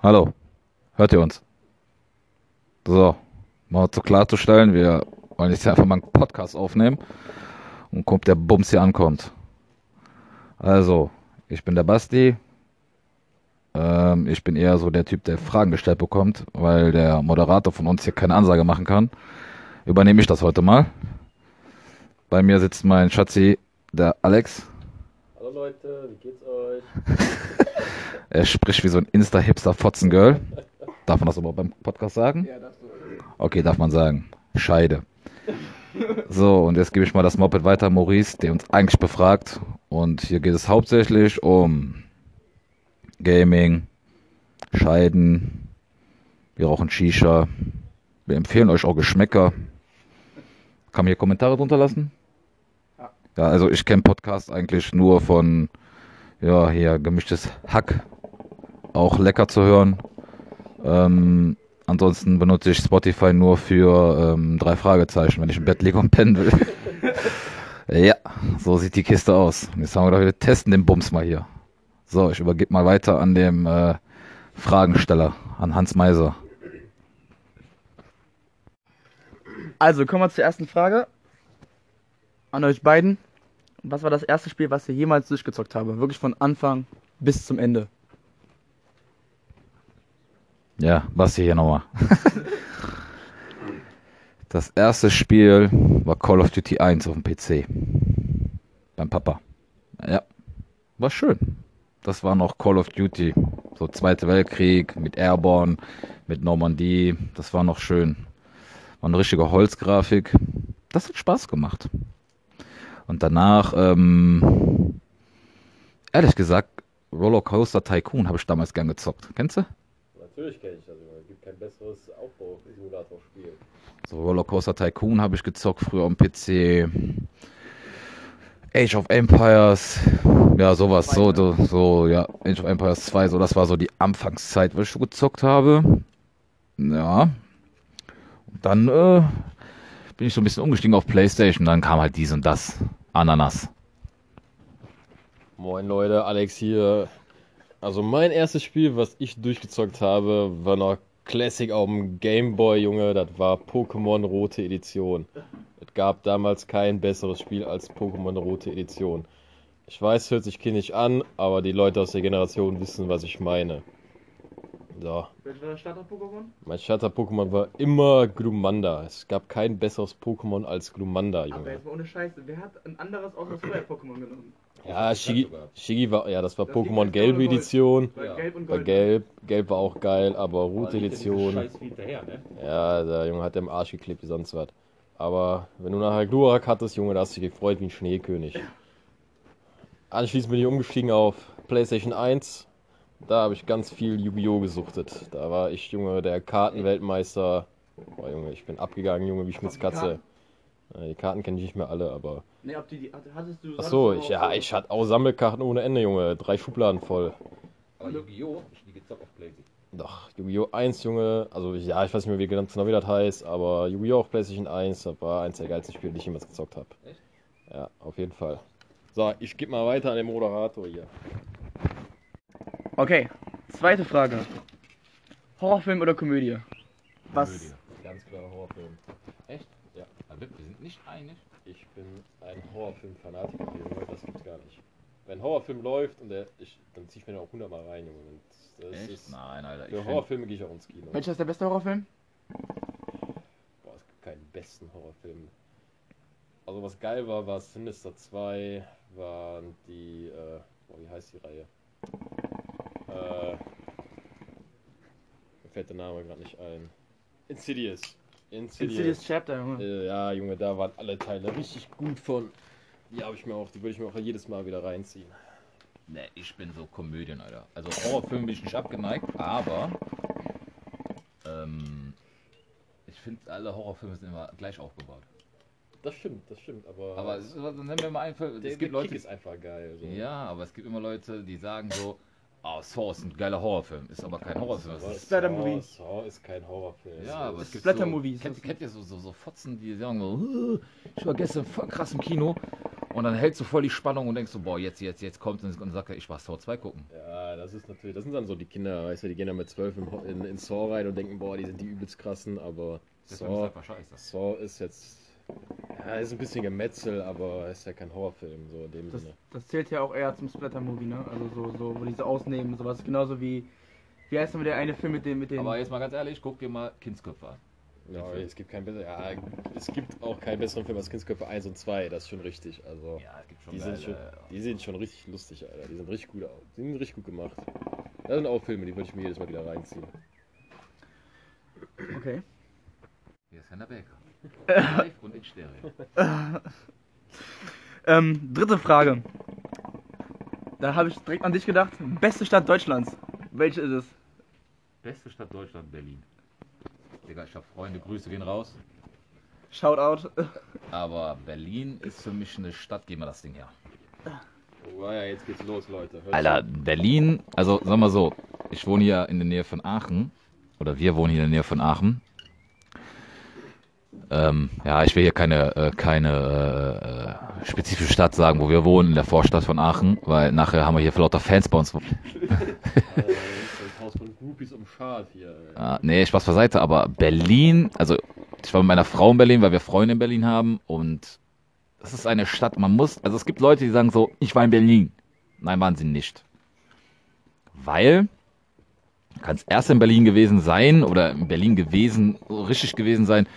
Hallo, hört ihr uns? So, mal zu klarzustellen, wir wollen jetzt einfach mal einen Podcast aufnehmen und gucken, ob der Bums hier ankommt. Also, ich bin der Basti. Ähm, ich bin eher so der Typ, der Fragen gestellt bekommt, weil der Moderator von uns hier keine Ansage machen kann. Übernehme ich das heute mal. Bei mir sitzt mein Schatzi, der Alex. Hallo Leute, wie geht's euch? Er spricht wie so ein Insta-Hipster-Fotzen-Girl. Darf man das überhaupt beim Podcast sagen? Ja, das so. Okay, darf man sagen. Scheide. So, und jetzt gebe ich mal das Moped weiter, Maurice, der uns eigentlich befragt. Und hier geht es hauptsächlich um Gaming, Scheiden. Wir rauchen Shisha. Wir empfehlen euch auch Geschmäcker. Kann man hier Kommentare drunter lassen? Ja. Ja, also ich kenne Podcast eigentlich nur von, ja, hier gemischtes Hack. Auch lecker zu hören. Ähm, ansonsten benutze ich Spotify nur für ähm, drei Fragezeichen, wenn ich im Bett liege und pennen will. ja, so sieht die Kiste aus. Jetzt haben wir gedacht, wir testen den Bums mal hier. So, ich übergebe mal weiter an dem äh, Fragensteller, an Hans Meiser. Also, kommen wir zur ersten Frage. An euch beiden. Was war das erste Spiel, was ihr jemals durchgezockt habe? Wirklich von Anfang bis zum Ende. Ja, was hier nochmal. Das erste Spiel war Call of Duty 1 auf dem PC. Beim Papa. Ja, war schön. Das war noch Call of Duty. So Zweiter Weltkrieg mit Airborne, mit Normandie. Das war noch schön. War eine richtige Holzgrafik. Das hat Spaß gemacht. Und danach, ähm, ehrlich gesagt, Rollercoaster Tycoon habe ich damals gern gezockt. Kennst du? Natürlich kenne ich das. Es gibt kein besseres Aufbau-Simulator-Spiel. So Rollercoaster Tycoon habe ich gezockt früher am PC. Age of Empires, ja sowas, so, so, so, ja, Age of Empires 2, so, das war so die Anfangszeit, wo ich so gezockt habe. Ja. Und dann äh, bin ich so ein bisschen umgestiegen auf Playstation, dann kam halt dies und das. Ananas. Moin Leute, Alex hier. Also mein erstes Spiel, was ich durchgezockt habe, war noch Classic auf dem Game Boy, Junge. Das war Pokémon Rote Edition. Es gab damals kein besseres Spiel als Pokémon Rote Edition. Ich weiß, hört sich kindisch an, aber die Leute aus der Generation wissen, was ich meine. So. Welches war das Starter-Pokémon? Mein Starter-Pokémon war immer Glumanda. Es gab kein besseres Pokémon als Glumanda, Aber Junge. jetzt mal ohne Scheiße. Wer hat ein anderes außer das Feuer-Pokémon genommen? Ja, Shigi, Shigi war, ja, das war Das Pokémon Gold. Edition. Ja. Gelb und War Gold. gelb, gelb war auch geil, aber dem Edition. Ne? Ja, der Junge hat im Arsch geklebt wie sonst was. Aber wenn du nachher Glurak hattest, Junge, da hast du dich gefreut wie ein Schneekönig. Anschließend bin ich umgestiegen auf PlayStation 1. Da habe ich ganz viel Yu-Gi-Oh! gesuchtet. Da war ich, Junge, der Kartenweltmeister. Boah, Junge, ich bin abgegangen, Junge, wie Schmitzkatze. Äh, Die Karten kenne ich nicht mehr alle, aber. Nee, ob die, die hattest du. Achso, ich, ja, auch- ich hatte auch Sammelkarten ohne Ende, Junge. Drei Schubladen voll. Aber Yu-Gi-Oh! Ich die gezockt auf PlayStation. Doch, Yu-Gi-Oh! 1, Junge, also ja, ich weiß nicht mehr, wie ganz genau wie das heißt, aber Yu-Gi-Oh! auf PlayStation 1, das war eins der geilsten Spiele, die ich jemals gezockt habe. Echt? Ja, auf jeden Fall. So, ich gebe mal weiter an den Moderator hier. Okay, zweite Frage. Horrorfilm oder Komödie? Was? Komödie. Ganz klar Horrorfilm. Echt? Ja. Aber wir sind nicht einig. Ich bin ein Horrorfilm-Fanatiker, Junge, das gibt's gar nicht. Wenn ein Horrorfilm läuft und der, ich, dann zieh ich mir den auch hundertmal rein, Junge. Und das Echt? ist, Nein, Alter. Ich für find, Horrorfilme gehe ich auch ins Kino. Welcher ist der beste Horrorfilm? Boah, es gibt keinen besten Horrorfilm. Also was geil war, war Sinister 2, waren die, äh, boah, wie heißt die Reihe? Äh, mir fällt der Name gerade nicht ein. Insidious. Insidious. Insidious Chapter, Junge. Äh, ja, Junge, da waren alle Teile richtig gut von. Die habe ich mir auch, die würde ich mir auch jedes Mal wieder reinziehen. Ne, ich bin so Komödien, Alter. Also Horrorfilm bin ich nicht abgeneigt, aber ähm, ich finde alle Horrorfilme sind immer gleich aufgebaut. Das stimmt, das stimmt, aber. Aber es ist, also, nennen wir mal einfach, der, es der gibt Leute, Kick ist einfach geil. So. ja, aber es gibt immer Leute, die sagen so, oh, Saw ist ein geiler Horrorfilm, ist aber kein Horrorfilm. Das ist, Splatter-Movie. Saw, Saw ist kein Horrorfilm. ja, aber es gibt Splatter-Movies. So, kennt, kennt ihr so, so, so Fotzen, die sagen so, "Äh, ich war gestern voll krass im Kino Und dann hältst du voll die Spannung und denkst so, boah, jetzt, jetzt, jetzt kommt und dann sagt er, ich war Saw 2 gucken. Ja, das ist natürlich, das sind dann so die Kinder, weißt du, die gehen dann mit zwölf in, in, in Saw rein und denken, boah, die sind die übelst krassen, aber Saw, einfach scheiße. Saw ist jetzt, ja, ist ein bisschen Gemetzel, aber ist ja kein Horrorfilm, so in dem Das, Sinne. das zählt ja auch eher zum Splatter-Movie, ne? Also so, so, wo diese ausnehmen, sowas. Genauso wie, wie heißt denn der eine Film mit dem, mit dem... Aber jetzt mal ganz ehrlich, guck dir mal Kindsköpfe an. Ja, es gibt keinen besseren, ja, es gibt auch keinen besseren Film als Kindsköpfe 1 und 2, das ist schon richtig, also. Ja, es gibt schon Die sind, schon, geile- die sind schon richtig lustig, Alter. Die sind richtig gut, die sind richtig gut gemacht. Das sind auch Filme, die würde ich mir jedes Mal wieder reinziehen. Okay. Hier ist Henna Baker. Live und in Stereo. Ähm, dritte Frage. Da habe ich direkt an dich gedacht. Beste Stadt Deutschlands. Welche ist es? Beste Stadt Deutschland, Berlin. Digga, ich hab Freunde, Grüße gehen raus. Shoutout. Aber Berlin ist für mich eine Stadt, gib mal das Ding her. Oh ja, jetzt geht's los, Leute. Hört Alter, Berlin, also sag mal so, ich wohne hier in der Nähe von Aachen. Oder wir wohnen hier in der Nähe von Aachen. Ähm, ja, ich will hier keine, äh, keine äh, äh, spezifische Stadt sagen, wo wir wohnen, in der Vorstadt von Aachen, weil nachher haben wir hier lauter Fans bei uns. Alter, das Haus von Groupies um Schad hier. Ah, nee, Spaß beiseite, aber Berlin, also ich war mit meiner Frau in Berlin, weil wir Freunde in Berlin haben und das ist eine Stadt, man muss, also es gibt Leute, die sagen so, ich war in Berlin. Nein, waren sie nicht. Weil, du kannst erst in Berlin gewesen sein oder in Berlin gewesen, richtig gewesen sein,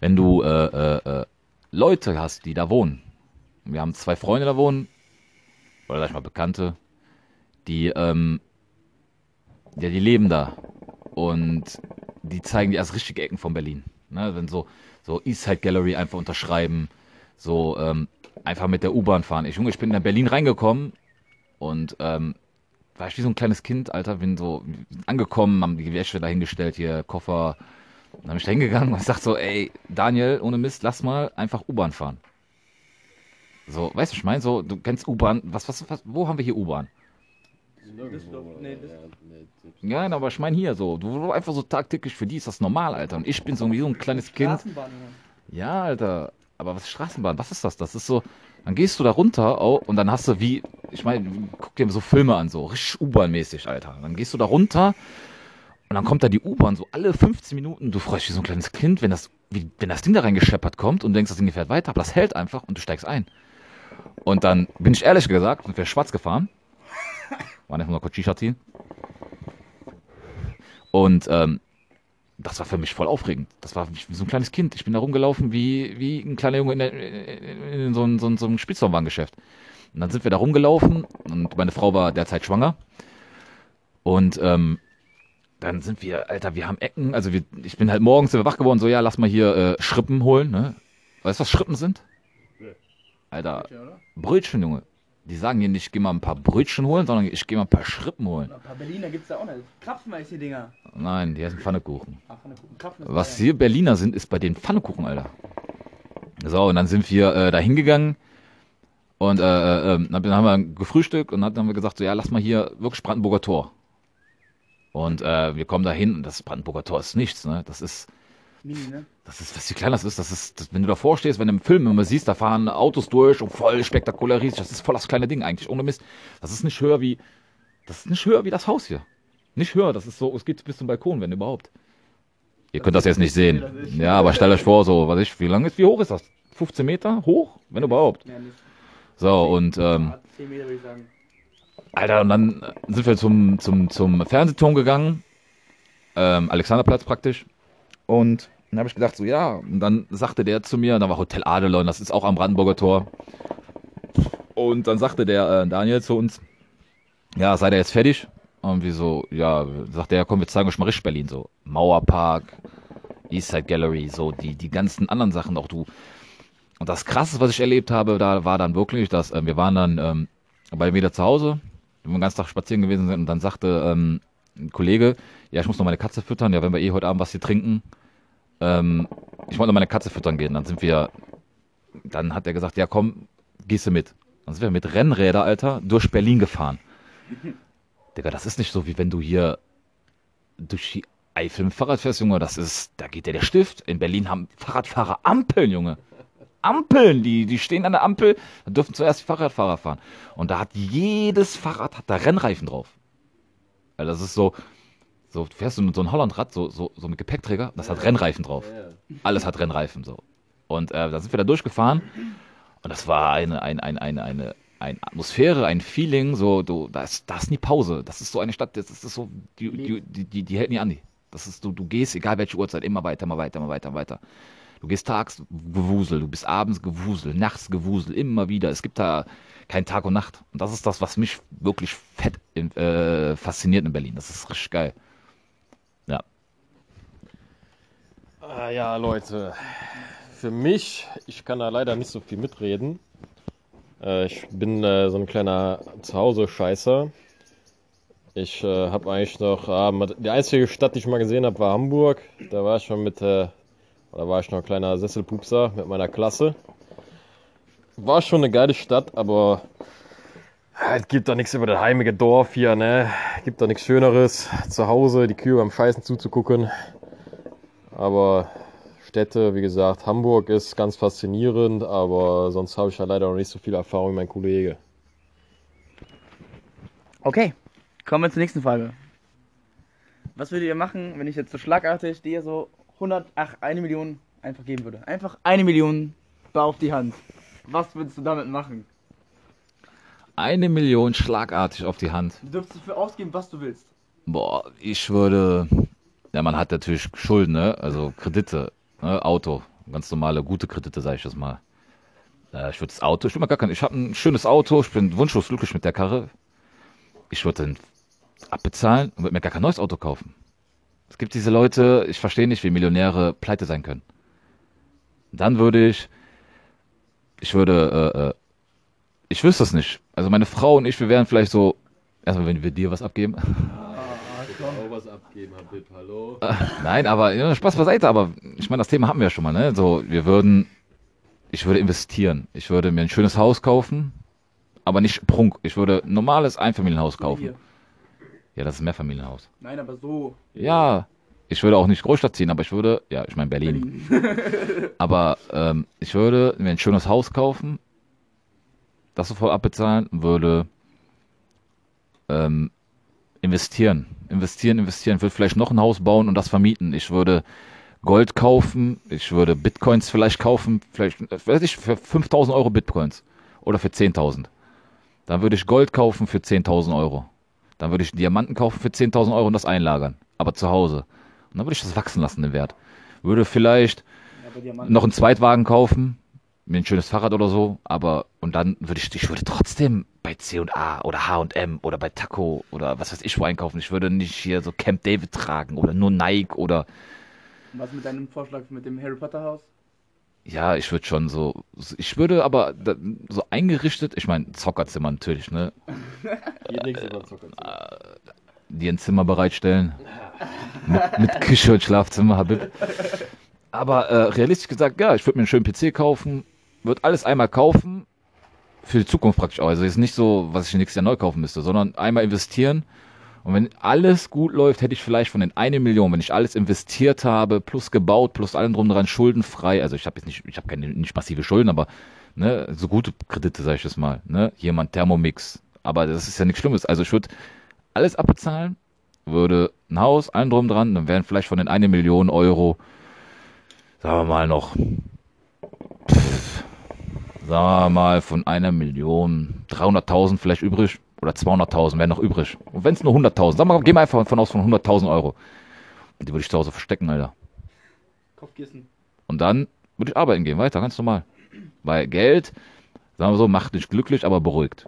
wenn du äh, äh, äh, Leute hast, die da wohnen. Wir haben zwei Freunde da wohnen, oder sag ich mal Bekannte, die, ähm, ja, die leben da und die zeigen dir erst richtige Ecken von Berlin. Ne? Wenn so, so Eastside Gallery einfach unterschreiben, so ähm, einfach mit der U-Bahn fahren. Ich, Junge, ich bin in Berlin reingekommen und ähm, war ich wie so ein kleines Kind, Alter, bin so angekommen, haben die Wäsche dahingestellt, hier Koffer. Dann bin ich da hingegangen und ich sag so, ey, Daniel, ohne Mist, lass mal einfach U-Bahn fahren. So, weißt du, ich meine, so, du kennst U-Bahn, was, was, was, wo haben wir hier U-Bahn? Nee, Ja, aber ich meine hier so, du einfach so tagtäglich, für die ist das normal, Alter. Und ich bin so wie so ein kleines Kind. Ja, Alter. Aber was ist Straßenbahn? Was ist das? Das ist so, dann gehst du da runter oh, und dann hast du wie, ich meine, guck dir so Filme an, so richtig U-Bahn-mäßig, Alter. Dann gehst du da runter und dann kommt da die U-Bahn so alle 15 Minuten. Du freust dich wie so ein kleines Kind, wenn das, wie, wenn das Ding da reingescheppert kommt und du denkst, das Ding fährt weiter, aber das hält einfach und du steigst ein. Und dann bin ich ehrlich gesagt, sind wir schwarz gefahren. Waren einfach nur ziehen. Und ähm, das war für mich voll aufregend. Das war wie so ein kleines Kind. Ich bin da rumgelaufen wie, wie ein kleiner Junge in, der, in so, ein, so, ein, so einem Spielzeugwarengeschäft. Und dann sind wir da rumgelaufen und meine Frau war derzeit schwanger. Und ähm, dann sind wir, Alter, wir haben Ecken. Also wir, ich bin halt morgens wach geworden, so ja, lass mal hier äh, Schrippen holen. Ne? Weißt du, was Schrippen sind? Nee. Alter? Brötchen, Junge. Die sagen hier nicht, ich geh mal ein paar Brötchen holen, sondern ich geh mal ein paar Schrippen holen. Ein paar Berliner gibt's da auch nicht. Krapfen heißt die Dinger. Nein, die heißen Pfannekuchen. Ach, Pfannkuchen. Krapfen ist Was hier Berliner sind, ist bei den Pfannekuchen, Alter. So, und dann sind wir äh, da hingegangen und äh, äh, ähm, dann haben wir gefrühstückt und dann haben wir gesagt, so ja, lass mal hier wirklich Brandenburger Tor. Und äh, wir kommen da hin und das Brandenburger Tor ist nichts, ne? Das ist, Mini, ne? das ist, was wie klein das ist, das ist, das, wenn du davor stehst, wenn du im Film immer siehst, da fahren Autos durch und voll spektakulär riesig, das ist voll das kleine Ding eigentlich, ohne Mist. Das ist nicht höher wie, das ist nicht höher wie das Haus hier. Nicht höher, das ist so, es geht bis zum Balkon, wenn überhaupt. Ihr könnt das jetzt nicht sehen. Ja, aber stellt euch vor, so, was ich, wie lang ist, wie hoch ist das? 15 Meter hoch? Wenn überhaupt. Ja, nicht. So, und, ähm, 10 Meter würde ich sagen. Alter, und dann sind wir zum, zum, zum Fernsehturm gegangen. Ähm, Alexanderplatz praktisch. Und dann habe ich gedacht, so, ja. Und dann sagte der zu mir, da war Hotel Adelon, das ist auch am Brandenburger Tor. Und dann sagte der äh, Daniel zu uns, ja, seid ihr jetzt fertig? Und wir so, ja, sagte er, komm, wir zeigen euch mal richtig Berlin, so. Mauerpark, Eastside Gallery, so, die, die ganzen anderen Sachen auch, du. Und das Krasseste, was ich erlebt habe, da war dann wirklich, dass äh, wir waren dann ähm, bei wieder zu Hause, den ganzen Tag spazieren gewesen sind und dann sagte ähm, ein Kollege, ja, ich muss noch meine Katze füttern, ja, wenn wir eh heute Abend was hier trinken, ähm, ich wollte noch meine Katze füttern gehen. Dann sind wir, dann hat er gesagt, ja komm, gehst du mit. Dann sind wir mit Rennräder, Alter, durch Berlin gefahren. Digga, das ist nicht so, wie wenn du hier durch die Eifel mit Fahrrad fährst, Junge. Das ist, da geht dir der Stift. In Berlin haben Fahrradfahrer Ampeln, Junge. Ampeln, die, die stehen an der Ampel, da dürfen zuerst die Fahrradfahrer fahren. Und da hat jedes Fahrrad hat da Rennreifen drauf. Weil das ist so, so fährst du mit so einem Hollandrad, so, so, so mit Gepäckträger, das hat Rennreifen drauf. Alles hat Rennreifen so. Und äh, da sind wir da durchgefahren und das war eine, eine, eine, eine, eine, eine Atmosphäre, ein Feeling, so, du, da ist, da ist nie Pause. Das ist so eine Stadt, das ist so, die, die, die, die, die hält nie an. Das ist, du, du gehst, egal welche Uhrzeit, immer weiter, immer weiter, immer weiter, immer weiter. Du gehst tags gewusel, du bist abends gewusel, nachts gewusel, immer wieder. Es gibt da kein Tag und Nacht. Und das ist das, was mich wirklich fett äh, fasziniert in Berlin. Das ist richtig geil. Ja. Ah, ja, Leute. Für mich, ich kann da leider nicht so viel mitreden. Äh, ich bin äh, so ein kleiner Zuhause-Scheißer. Ich äh, habe eigentlich noch, mit- die einzige Stadt, die ich mal gesehen habe, war Hamburg. Da war ich schon mit, äh, oder war ich noch ein kleiner Sesselpupser mit meiner Klasse. War schon eine geile Stadt, aber es gibt doch nichts über das heimige Dorf hier, ne? Gibt doch nichts Schöneres. Zu Hause die Kühe beim Scheißen zuzugucken. Aber Städte, wie gesagt, Hamburg ist ganz faszinierend, aber sonst habe ich ja leider noch nicht so viel Erfahrung wie mein Kollege. Okay, kommen wir zur nächsten Frage. Was würdet ihr machen, wenn ich jetzt so schlagartig dir so 100, ach, eine Million einfach geben würde? Einfach eine Million bar auf die Hand. Was würdest du damit machen? Eine Million schlagartig auf die Hand. Du dürftest dafür ausgeben, was du willst. Boah, ich würde. Ja, man hat natürlich Schulden, ne? Also Kredite, ne? Auto. Ganz normale, gute Kredite, sage ich das mal. Äh, ich würde das Auto, ich will mal gar kein, ich habe ein schönes Auto, ich bin wunschlos glücklich mit der Karre. Ich würde den abbezahlen und würde mir gar kein neues Auto kaufen. Es gibt diese Leute, ich verstehe nicht, wie Millionäre pleite sein können. Dann würde ich, ich würde, äh, äh, ich wüsste es nicht. Also meine Frau und ich, wir wären vielleicht so, erstmal, wenn wir dir was abgeben. Auch was abgeben, Habib, hallo? Nein, aber ja, Spaß beiseite, aber ich meine, das Thema haben wir ja schon mal, ne? So, wir würden, ich würde investieren. Ich würde mir ein schönes Haus kaufen, aber nicht Prunk. Ich würde ein normales Einfamilienhaus kaufen. Ja, das ist ein Mehrfamilienhaus. Nein, aber so. Ja, ich würde auch nicht Großstadt ziehen, aber ich würde, ja, ich meine Berlin. Aber ähm, ich würde mir ein schönes Haus kaufen, das sofort abbezahlen, und würde ähm, investieren. Investieren, investieren. würde vielleicht noch ein Haus bauen und das vermieten. Ich würde Gold kaufen, ich würde Bitcoins vielleicht kaufen, vielleicht, äh, weiß ich, für 5000 Euro Bitcoins oder für 10.000. Dann würde ich Gold kaufen für 10.000 Euro. Dann würde ich Diamanten kaufen für 10.000 Euro und das einlagern, aber zu Hause. Und dann würde ich das wachsen lassen, den Wert. Würde vielleicht Ja, noch einen Zweitwagen kaufen, mir ein schönes Fahrrad oder so, aber und dann würde ich, ich würde trotzdem bei C&A oder H&M oder bei Taco oder was weiß ich wo einkaufen. Ich würde nicht hier so Camp David tragen oder nur Nike oder Was mit deinem Vorschlag mit dem Harry Potter Haus? Ja, ich würde schon so, ich würde aber da, so eingerichtet, ich meine Zockerzimmer natürlich, ne, Geht nichts über Zucker. dir ein Zimmer bereitstellen mit, mit Küche und Schlafzimmer, Habib. Aber äh, realistisch gesagt, ja, ich würde mir einen schönen PC kaufen, würde alles einmal kaufen, für die Zukunft praktisch auch. Also ist nicht so, was ich nächstes Jahr neu kaufen müsste, sondern einmal investieren. Und wenn alles gut läuft, hätte ich vielleicht von den eine Million, wenn ich alles investiert habe, plus gebaut, plus allem drum dran, schuldenfrei. Also ich habe jetzt nicht, ich habe keine nicht massive Schulden, aber ne, so gute Kredite, sage ich das mal. Ne? Jemand Thermomix. Aber das ist ja nichts Schlimmes. Also ich würde alles abbezahlen, würde ein Haus, allem drum dran, dann wären vielleicht von den eine Million Euro, sagen wir mal noch, pff, sagen wir mal von einer Million 300.000 vielleicht übrig oder 200.000 wären noch übrig. Und wenn es nur 100.000, sagen wir mal, gehen wir einfach von aus von 100.000 Euro. Und die würde ich zu Hause verstecken, Alter. Kopfkissen. Und dann würde ich arbeiten gehen, weiter, ganz normal. Weil Geld, sagen wir so, macht dich glücklich, aber beruhigt.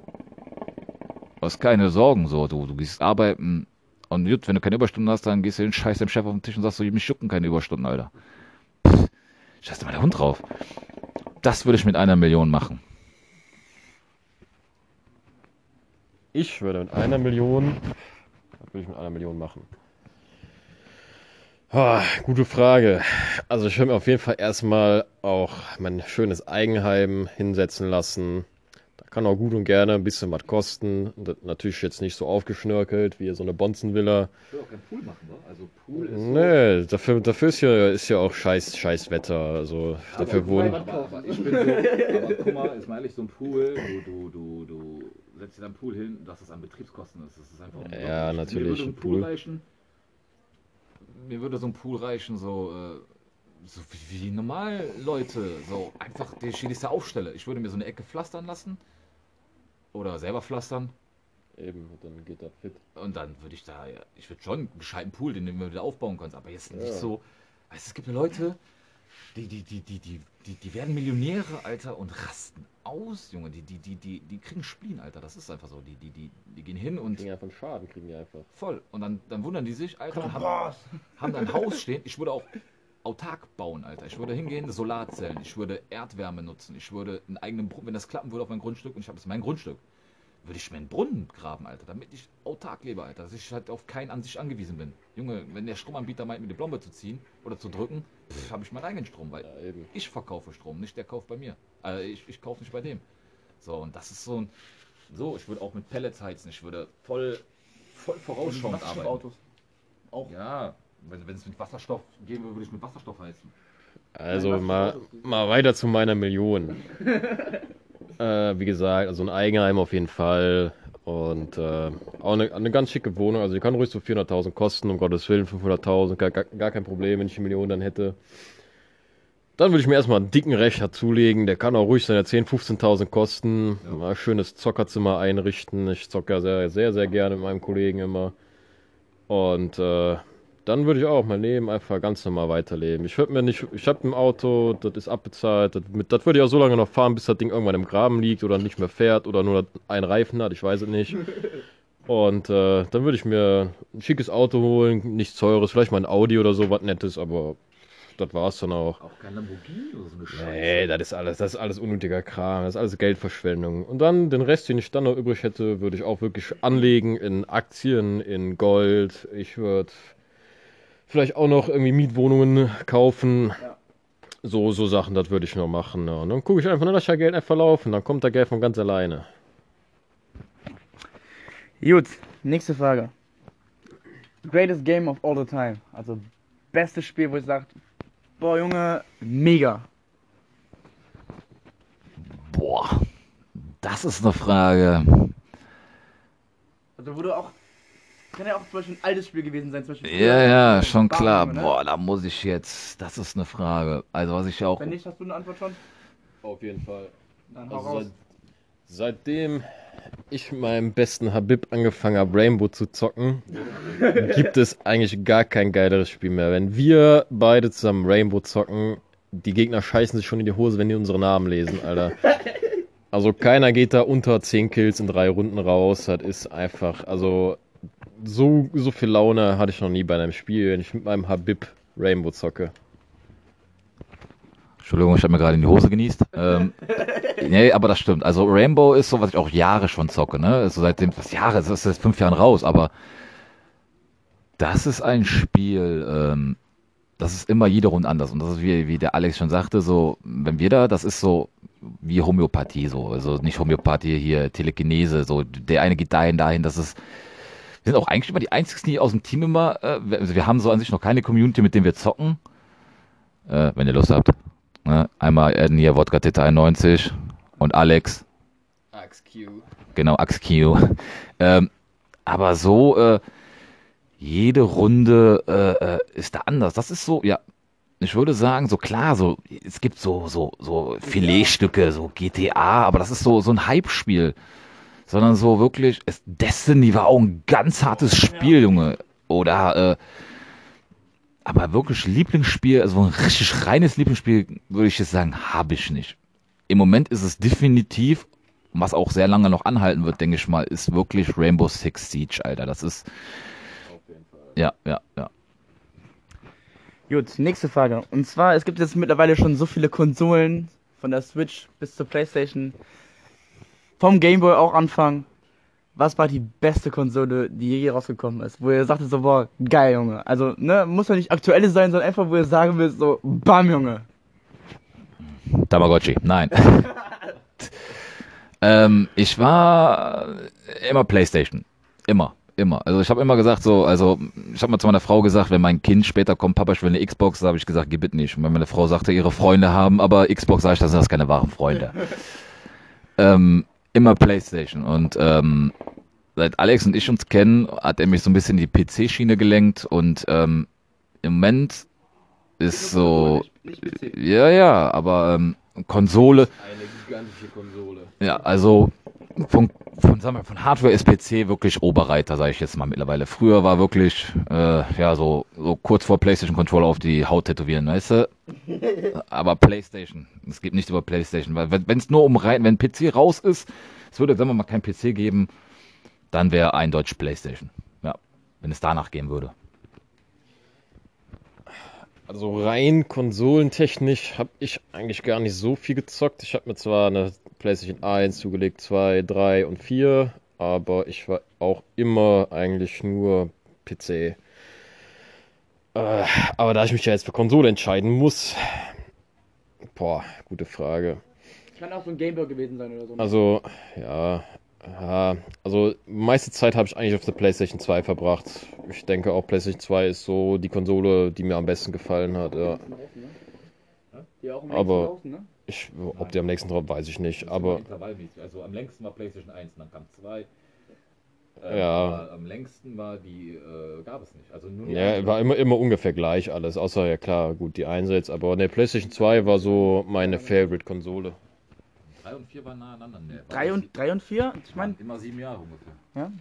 Du hast keine Sorgen, so. Du, du gehst arbeiten und gut, wenn du keine Überstunden hast, dann gehst du den Scheiß dem Chef auf den Tisch und sagst so, mich jucken keine Überstunden, Alter. Pff, scheiß mal der Hund drauf. Das würde ich mit einer Million machen. Ich würde mit einer Million. Was würde ich mit einer Million machen? Ah, gute Frage. Also ich würde mir auf jeden Fall erstmal auch mein schönes Eigenheim hinsetzen lassen. Da kann auch gut und gerne ein bisschen was kosten. Das natürlich jetzt nicht so aufgeschnörkelt wie so eine Bonzenvilla. Ich will auch keinen Pool machen, wa? Also Pool ist Nee, dafür, dafür ist ja, ist ja auch scheiß, scheiß Wetter. Also dafür wohnen. Aber, aber ich bin so, aber guck mal, ist mal ehrlich, so ein Pool, du, du, du, du setzt dir deinen Pool hin, dass es an Betriebskosten ist. Das ist einfach. Ja, Mir natürlich, würde ein ein Pool Pool. reichen, mir würde so ein Pool reichen, so, äh, so wie, wie normal Leute, so einfach die da aufstelle. Ich würde mir so eine Ecke pflastern lassen oder selber pflastern Eben, dann geht das fit. und dann würde ich da, ja, ich würde schon einen gescheiten Pool, den du mir wieder aufbauen kannst, aber jetzt nicht Ja. so, weißt du, es gibt ja Leute, die, die, die, die, die, die, die werden Millionäre, Alter, und rasten aus, Junge, die, die, die, die, die kriegen Spleen, Alter, das ist einfach so, die, die, die, die gehen hin und Kriegen einfach einen Schaden, kriegen die einfach. voll, und dann, dann wundern die sich, Alter, und haben, haben ein Haus stehen, ich würde auch autark bauen, Alter, ich würde hingehen, Solarzellen, ich würde Erdwärme nutzen, ich würde einen eigenen Brunnen, wenn das klappen würde auf mein Grundstück, und ich habe das mein Grundstück, würde ich mir einen Brunnen graben, Alter, damit ich autark lebe, Alter, dass ich halt auf keinen an sich angewiesen bin. Junge, wenn der Stromanbieter meint, mir die Blombe zu ziehen oder zu drücken, habe ich meinen eigenen Strom, weil Ja, eben. ich verkaufe Strom, nicht der kauft bei mir. Äh, ich, ich kaufe nicht bei dem. So, und das ist so ein. So, ich würde auch mit Pellets heizen, ich würde voll, voll vorausschauend arbeiten. Autos. Auch. Ja, wenn wenn es mit Wasserstoff gehen würde, würde ich mit Wasserstoff heizen. Also mal, mal weiter zu meiner Million. äh, wie gesagt, also ein Eigenheim auf jeden Fall. Und äh, auch eine, eine ganz schicke Wohnung. Also die kann ruhig so 400.000 kosten, um Gottes Willen, 500.000, gar, gar, kein Problem, wenn ich eine Million dann hätte. Dann würde ich mir erstmal einen dicken Rechner zulegen. Der kann auch ruhig seine 10.000, 15.000 kosten. Mal ein schönes Zockerzimmer einrichten. Ich zocke ja sehr, sehr, sehr gerne mit meinem Kollegen immer. Und äh, dann würde ich auch mein Leben einfach ganz normal weiterleben. Ich würde mir nicht, ich habe ein Auto, das ist abbezahlt, das, das würde ich auch so lange noch fahren, bis das Ding irgendwann im Graben liegt oder nicht mehr fährt oder nur einen Reifen hat, ich weiß es nicht. Und äh, dann würde ich mir ein schickes Auto holen, nichts teures, vielleicht mal ein Audi oder so, was nettes, aber das war's dann auch. Auch kein Lamborghini oder so eine Scheiße. Nee, das ist alles, das ist alles unnötiger Kram, das ist alles Geldverschwendung. Und dann den Rest, den ich dann noch übrig hätte, würde ich auch wirklich anlegen in Aktien, in Gold. Ich würde vielleicht auch noch irgendwie Mietwohnungen kaufen. Ja. So, so Sachen, das würde ich noch machen. Ja. Und dann gucke ich einfach, dann lasse ich ja Geld einfach laufen. Dann kommt der Geld von ganz alleine. Gut, nächste Frage. Greatest Game of all the time. Also bestes Spiel, wo ich sage, boah Junge, mega. Boah, das ist eine Frage. Also wo du auch, kann ja auch zum Beispiel ein altes Spiel gewesen sein. Zum Beispiel Ja, ja, schon Bam, klar. Ne? Boah, da muss ich jetzt. Das ist eine Frage. Also, was ich auch. Wenn nicht, hast du eine Antwort schon? Auf jeden Fall. Dann hau Also raus. seit, seitdem ich mit meinem besten Habib angefangen habe, Rainbow zu zocken, gibt es eigentlich gar kein geileres Spiel mehr. Wenn wir beide zusammen Rainbow zocken, die Gegner scheißen sich schon in die Hose, wenn die unsere Namen lesen, Alter. Also keiner geht da unter 10 Kills in drei Runden raus. Das ist einfach, also so, so viel Laune hatte ich noch nie bei einem Spiel, wenn ich mit meinem Habib Rainbow zocke. Entschuldigung, ich habe mir gerade in die Hose genießt. Ähm, nee, aber das stimmt. Also Rainbow ist so, was ich auch Jahre schon zocke, ne? Also seitdem, was Jahre, das ist jetzt fünf Jahren raus, aber das ist ein Spiel, ähm, das ist immer jede Runde anders. Und das ist wie, wie der Alex schon sagte, so, wenn wir da, das ist so wie Homöopathie, so. Also nicht Homöopathie hier, Telekinese, so, der eine geht dahin, dahin, das ist. Wir sind auch eigentlich immer die einzigen, die aus dem Team immer, äh, wir- also wir haben so an sich noch keine Community, mit dem wir zocken. Äh, wenn ihr Lust habt. Ne? Einmal adden hier Wodka Teta 91 und Alex, AXQ. genau, AxQ. ähm, aber so, äh, jede Runde äh, äh, ist da anders. Das ist so, ja, ich würde sagen, so klar, so, es gibt so, so, so Filetstücke, so GTA, aber das ist so, so ein Hype-Spiel. Sondern so wirklich, es, Destiny war auch ein ganz hartes Spiel, Junge. Oder, äh, aber wirklich Lieblingsspiel, also ein richtig reines Lieblingsspiel, würde ich jetzt sagen, habe ich nicht. Im Moment ist es definitiv, was auch sehr lange noch anhalten wird, denke ich mal, ist wirklich Rainbow Six Siege, Alter. Das ist, ja, ja, ja. Gut, nächste Frage. Und zwar, es gibt jetzt mittlerweile schon so viele Konsolen, von der Switch bis zur Playstation, vom Gameboy auch anfangen. Was war die beste Konsole, die je rausgekommen ist? Wo ihr sagtet so, boah, geil, Junge. Also, ne, muss ja nicht aktuelle sein, sondern einfach, wo ihr sagen willst, so, bam, Junge. Tamagotchi, nein. Ähm, ich war immer Playstation. Immer. Immer. Also ich habe immer gesagt so, also ich habe mal zu meiner Frau gesagt, wenn mein Kind später kommt, Papa, ich will eine Xbox, da habe ich gesagt, gib es nicht. Und wenn meine Frau sagte, ihre Freunde haben, aber Xbox, sage ich, das sind das keine wahren Freunde. ähm, immer Playstation. Und ähm, seit Alex und ich uns kennen, hat er mich so ein bisschen in die PC-Schiene gelenkt und ähm, im Moment ist so, ja, ja, aber ähm, Konsole, Eine gigantische Konsole. ja, also von, von, sagen wir, von Hardware ist PC wirklich Oberreiter, sage ich jetzt mal mittlerweile. Früher war wirklich, äh, ja, so, so kurz vor PlayStation Controller auf die Haut tätowieren, weißt du? Aber PlayStation, es geht nicht über PlayStation, weil wenn es nur um rein, wenn PC raus ist, es würde, sagen wir mal, kein PC geben, dann wäre eindeutig PlayStation. Ja, wenn es danach gehen würde. Also rein konsolentechnisch habe ich eigentlich gar nicht so viel gezockt. Ich habe mir zwar eine PlayStation 1 zugelegt, 2, 3 und 4, aber ich war auch immer eigentlich nur PC. Äh, aber da ich mich ja jetzt für Konsole entscheiden muss, boah, gute Frage. Kann auch so ein Gameboy gewesen sein oder so. Also, ja, ja, also meiste Zeit habe ich eigentlich auf der PlayStation 2 verbracht. Ich denke auch PlayStation 2 ist so die Konsole, die mir am besten gefallen hat. Ja. Im Aber- Draußen, ne? Ich, ob die am nächsten drauf, weiß ich nicht. Aber. Also am längsten war PlayStation 1, dann kam 2. Ja. aber am längsten war die, äh, gab es nicht. Also nur die ja, war immer, immer ungefähr gleich alles. Außer, ja klar, gut, die Einsatz. Aber ne, PlayStation 2 war so meine Favorite-Konsole. 3 und 4 waren nah aneinander. Ne, war Drei das- und, drei und vier? Ich meine, immer sieben Jahre ungefähr.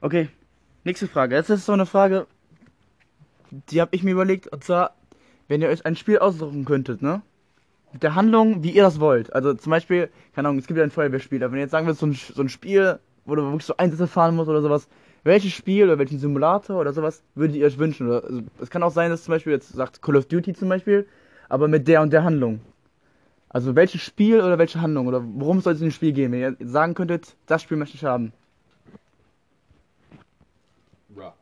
okay. Nächste Frage. Jetzt ist so eine Frage, die habe ich mir überlegt. Und zwar, wenn ihr euch ein Spiel aussuchen könntet, ne? Mit der Handlung, wie ihr das wollt. Also zum Beispiel, keine Ahnung, es gibt ja ein Feuerwehrspiel, aber wenn ihr jetzt sagen würdet, so ein, so ein Spiel, wo du wirklich so Einsätze fahren musst oder sowas, welches Spiel oder welchen Simulator oder sowas würdet ihr euch wünschen? Oder, also, es kann auch sein, dass zum Beispiel jetzt sagt Call of Duty zum Beispiel, aber mit der und der Handlung. Also welches Spiel oder welche Handlung oder worum soll es in dem Spiel gehen? Wenn ihr sagen könntet, das Spiel möchte ich haben. Bra.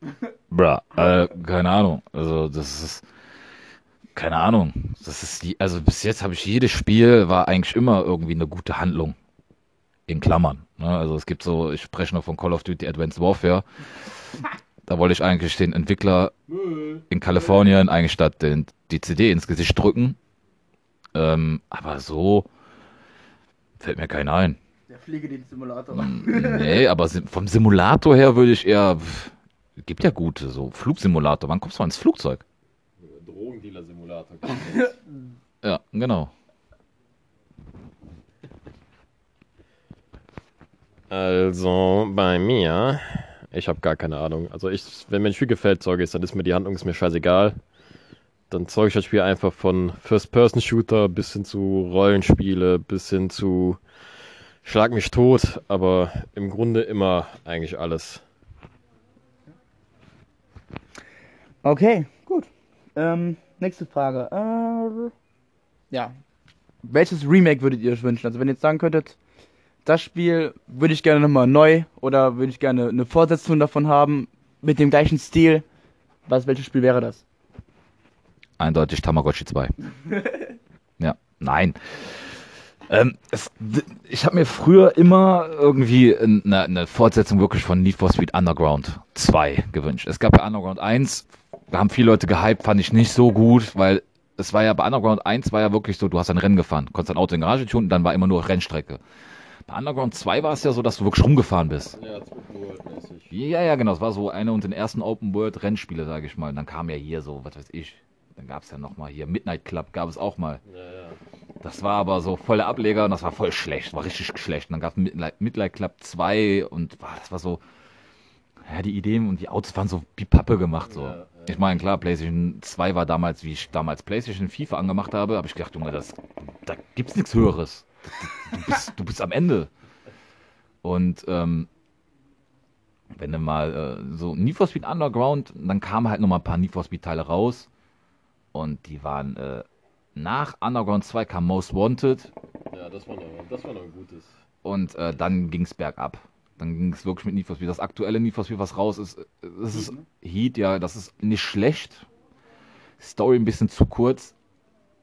Bruh, äh, keine Ahnung. Also das ist keine Ahnung. Das ist die, also bis jetzt habe ich jedes Spiel war eigentlich immer irgendwie eine gute Handlung. In Klammern. Ne? Also es gibt so, ich spreche noch von Call of Duty Advanced Warfare. Da wollte ich eigentlich den Entwickler in Kalifornien eigentlich statt den, die CD ins Gesicht drücken. Ähm, aber so fällt mir keiner ein. Der Fliegedienst-Simulator. Nee, aber vom Simulator her würde ich eher. Gibt ja gute, so Flugsimulator. Wann kommst du mal ins Flugzeug? Drogendealer-Simulator. Ja, genau. Also bei mir, ich habe gar keine Ahnung. Also ich, wenn mir ein Spiel gefällt, sage ich, dann ist mir die Handlung ist mir scheißegal. Dann zeige ich das Spiel einfach von First-Person-Shooter bis hin zu Rollenspiele, bis hin zu Schlag mich tot, aber im Grunde immer eigentlich alles. Okay, gut. Ähm, nächste Frage. Äh, ja. Welches Remake würdet ihr euch wünschen? Also wenn ihr jetzt sagen könntet, das Spiel würde ich gerne nochmal neu oder würde ich gerne eine Fortsetzung davon haben mit dem gleichen Stil. Was, welches Spiel wäre das? Eindeutig Tamagotchi 2. ja, nein. Ähm, es, ich habe mir früher immer irgendwie eine, eine Fortsetzung wirklich von Need for Speed Underground 2 gewünscht. Es gab ja Underground 1, da haben viele Leute gehypt, fand ich nicht so gut, weil es war ja bei Underground 1 war ja wirklich so, du hast ein Rennen gefahren, konntest dein Auto in die Garage tun und dann war immer nur Rennstrecke. Bei Underground 2 war es ja so, dass du wirklich rumgefahren bist. Ja. Ja, ja, genau. Es war so eine und den ersten Open World Rennspiele, sage ich mal. Und dann kam ja hier so, was weiß ich. Dann gab es ja noch mal hier Midnight Club, gab es auch mal. Ja, ja. Das war aber so voller Ableger und das war voll schlecht, war richtig schlecht. Und dann gab es Midnight, Midnight Club 2 und boah, das war so, ja, die Ideen und die Autos waren so wie Pappe gemacht so. Ja. Ich meine, klar, PlayStation 2 war damals, wie ich damals PlayStation FIFA angemacht habe, habe ich gedacht, Junge, das, da gibt's nichts Höheres. Du bist, du bist am Ende. Und ähm, wenn du mal äh, so Need for Speed Underground, dann kamen halt noch mal ein paar Need for Speed Teile raus und die waren äh, nach Underground 2 kam Most Wanted ja das, war noch, das war noch ein gutes. und äh, dann ging es bergab. Dann ging es wirklich mit Need for Speed. Das aktuelle Need for Speed, was raus ist, äh, das ist Heat, ja, das ist nicht schlecht. Story ein bisschen zu kurz,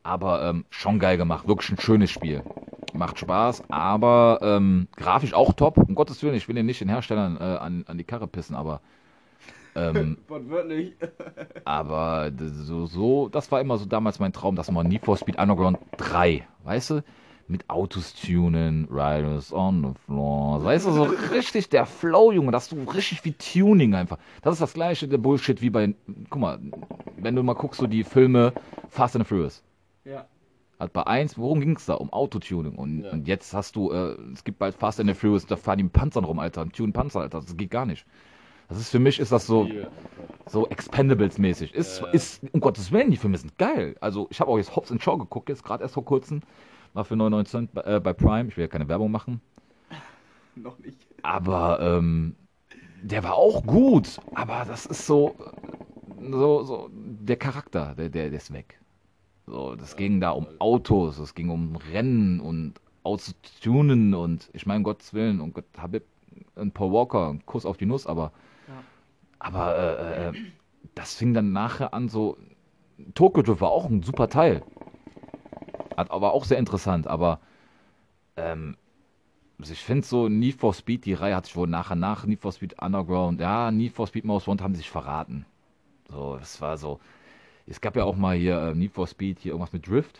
aber ähm, schon geil gemacht. Wirklich ein schönes Spiel. macht Spaß, aber ähm, grafisch auch top. Um Gottes Willen, ich will den nicht den Herstellern äh, an, an die Karre pissen, aber ähm, Wortwörtlich. aber so, so, das war immer so damals mein Traum, dass man Need for Speed Underground 3, weißt du, mit Autos tunen, Riders on the floor, weißt du, so richtig der Flow, Junge, dass du richtig wie Tuning einfach. Das ist das gleiche, der Bullshit wie bei, guck mal, wenn du mal guckst, so die Filme Fast and Furious. Ja. Halt bei 1, worum ging es da? Um Autotuning. Und, Ja. und jetzt hast du, äh, es gibt bald Fast and the Furious, da fahren die mit Panzern rum, Alter, und tunen Panzer, Alter. Das geht gar nicht. Das ist für mich, ist das so, so Expendables-mäßig. Ist, Ja. ist, um Gottes Willen, die Filme sind geil. Also, ich habe auch jetzt Hobbs Shaw geguckt, jetzt gerade erst vor kurzem. War für 99 Cent bei, äh, bei Prime. Ich will ja keine Werbung machen. Noch nicht. Aber, ähm, der war auch gut. Aber das ist so, so, so, der Charakter, der, der, der ist weg. So, das ging da um Autos, es ging um Rennen und Autos zu tunen und ich meine, um Gottes Willen und Gott, Habib und Paul Walker, Kuss auf die Nuss, aber, Ja. Aber äh, äh, das fing dann nachher an so, Tokyo Drift war auch ein super Teil. Hat aber auch sehr interessant, aber ähm, also ich finde so Need for Speed, die Reihe hat sich wohl nachher nach Need for Speed Underground, ja, Need for Speed Most Wanted haben sich verraten. So, es war so, es gab ja auch mal hier äh, Need for Speed, hier irgendwas mit Drift.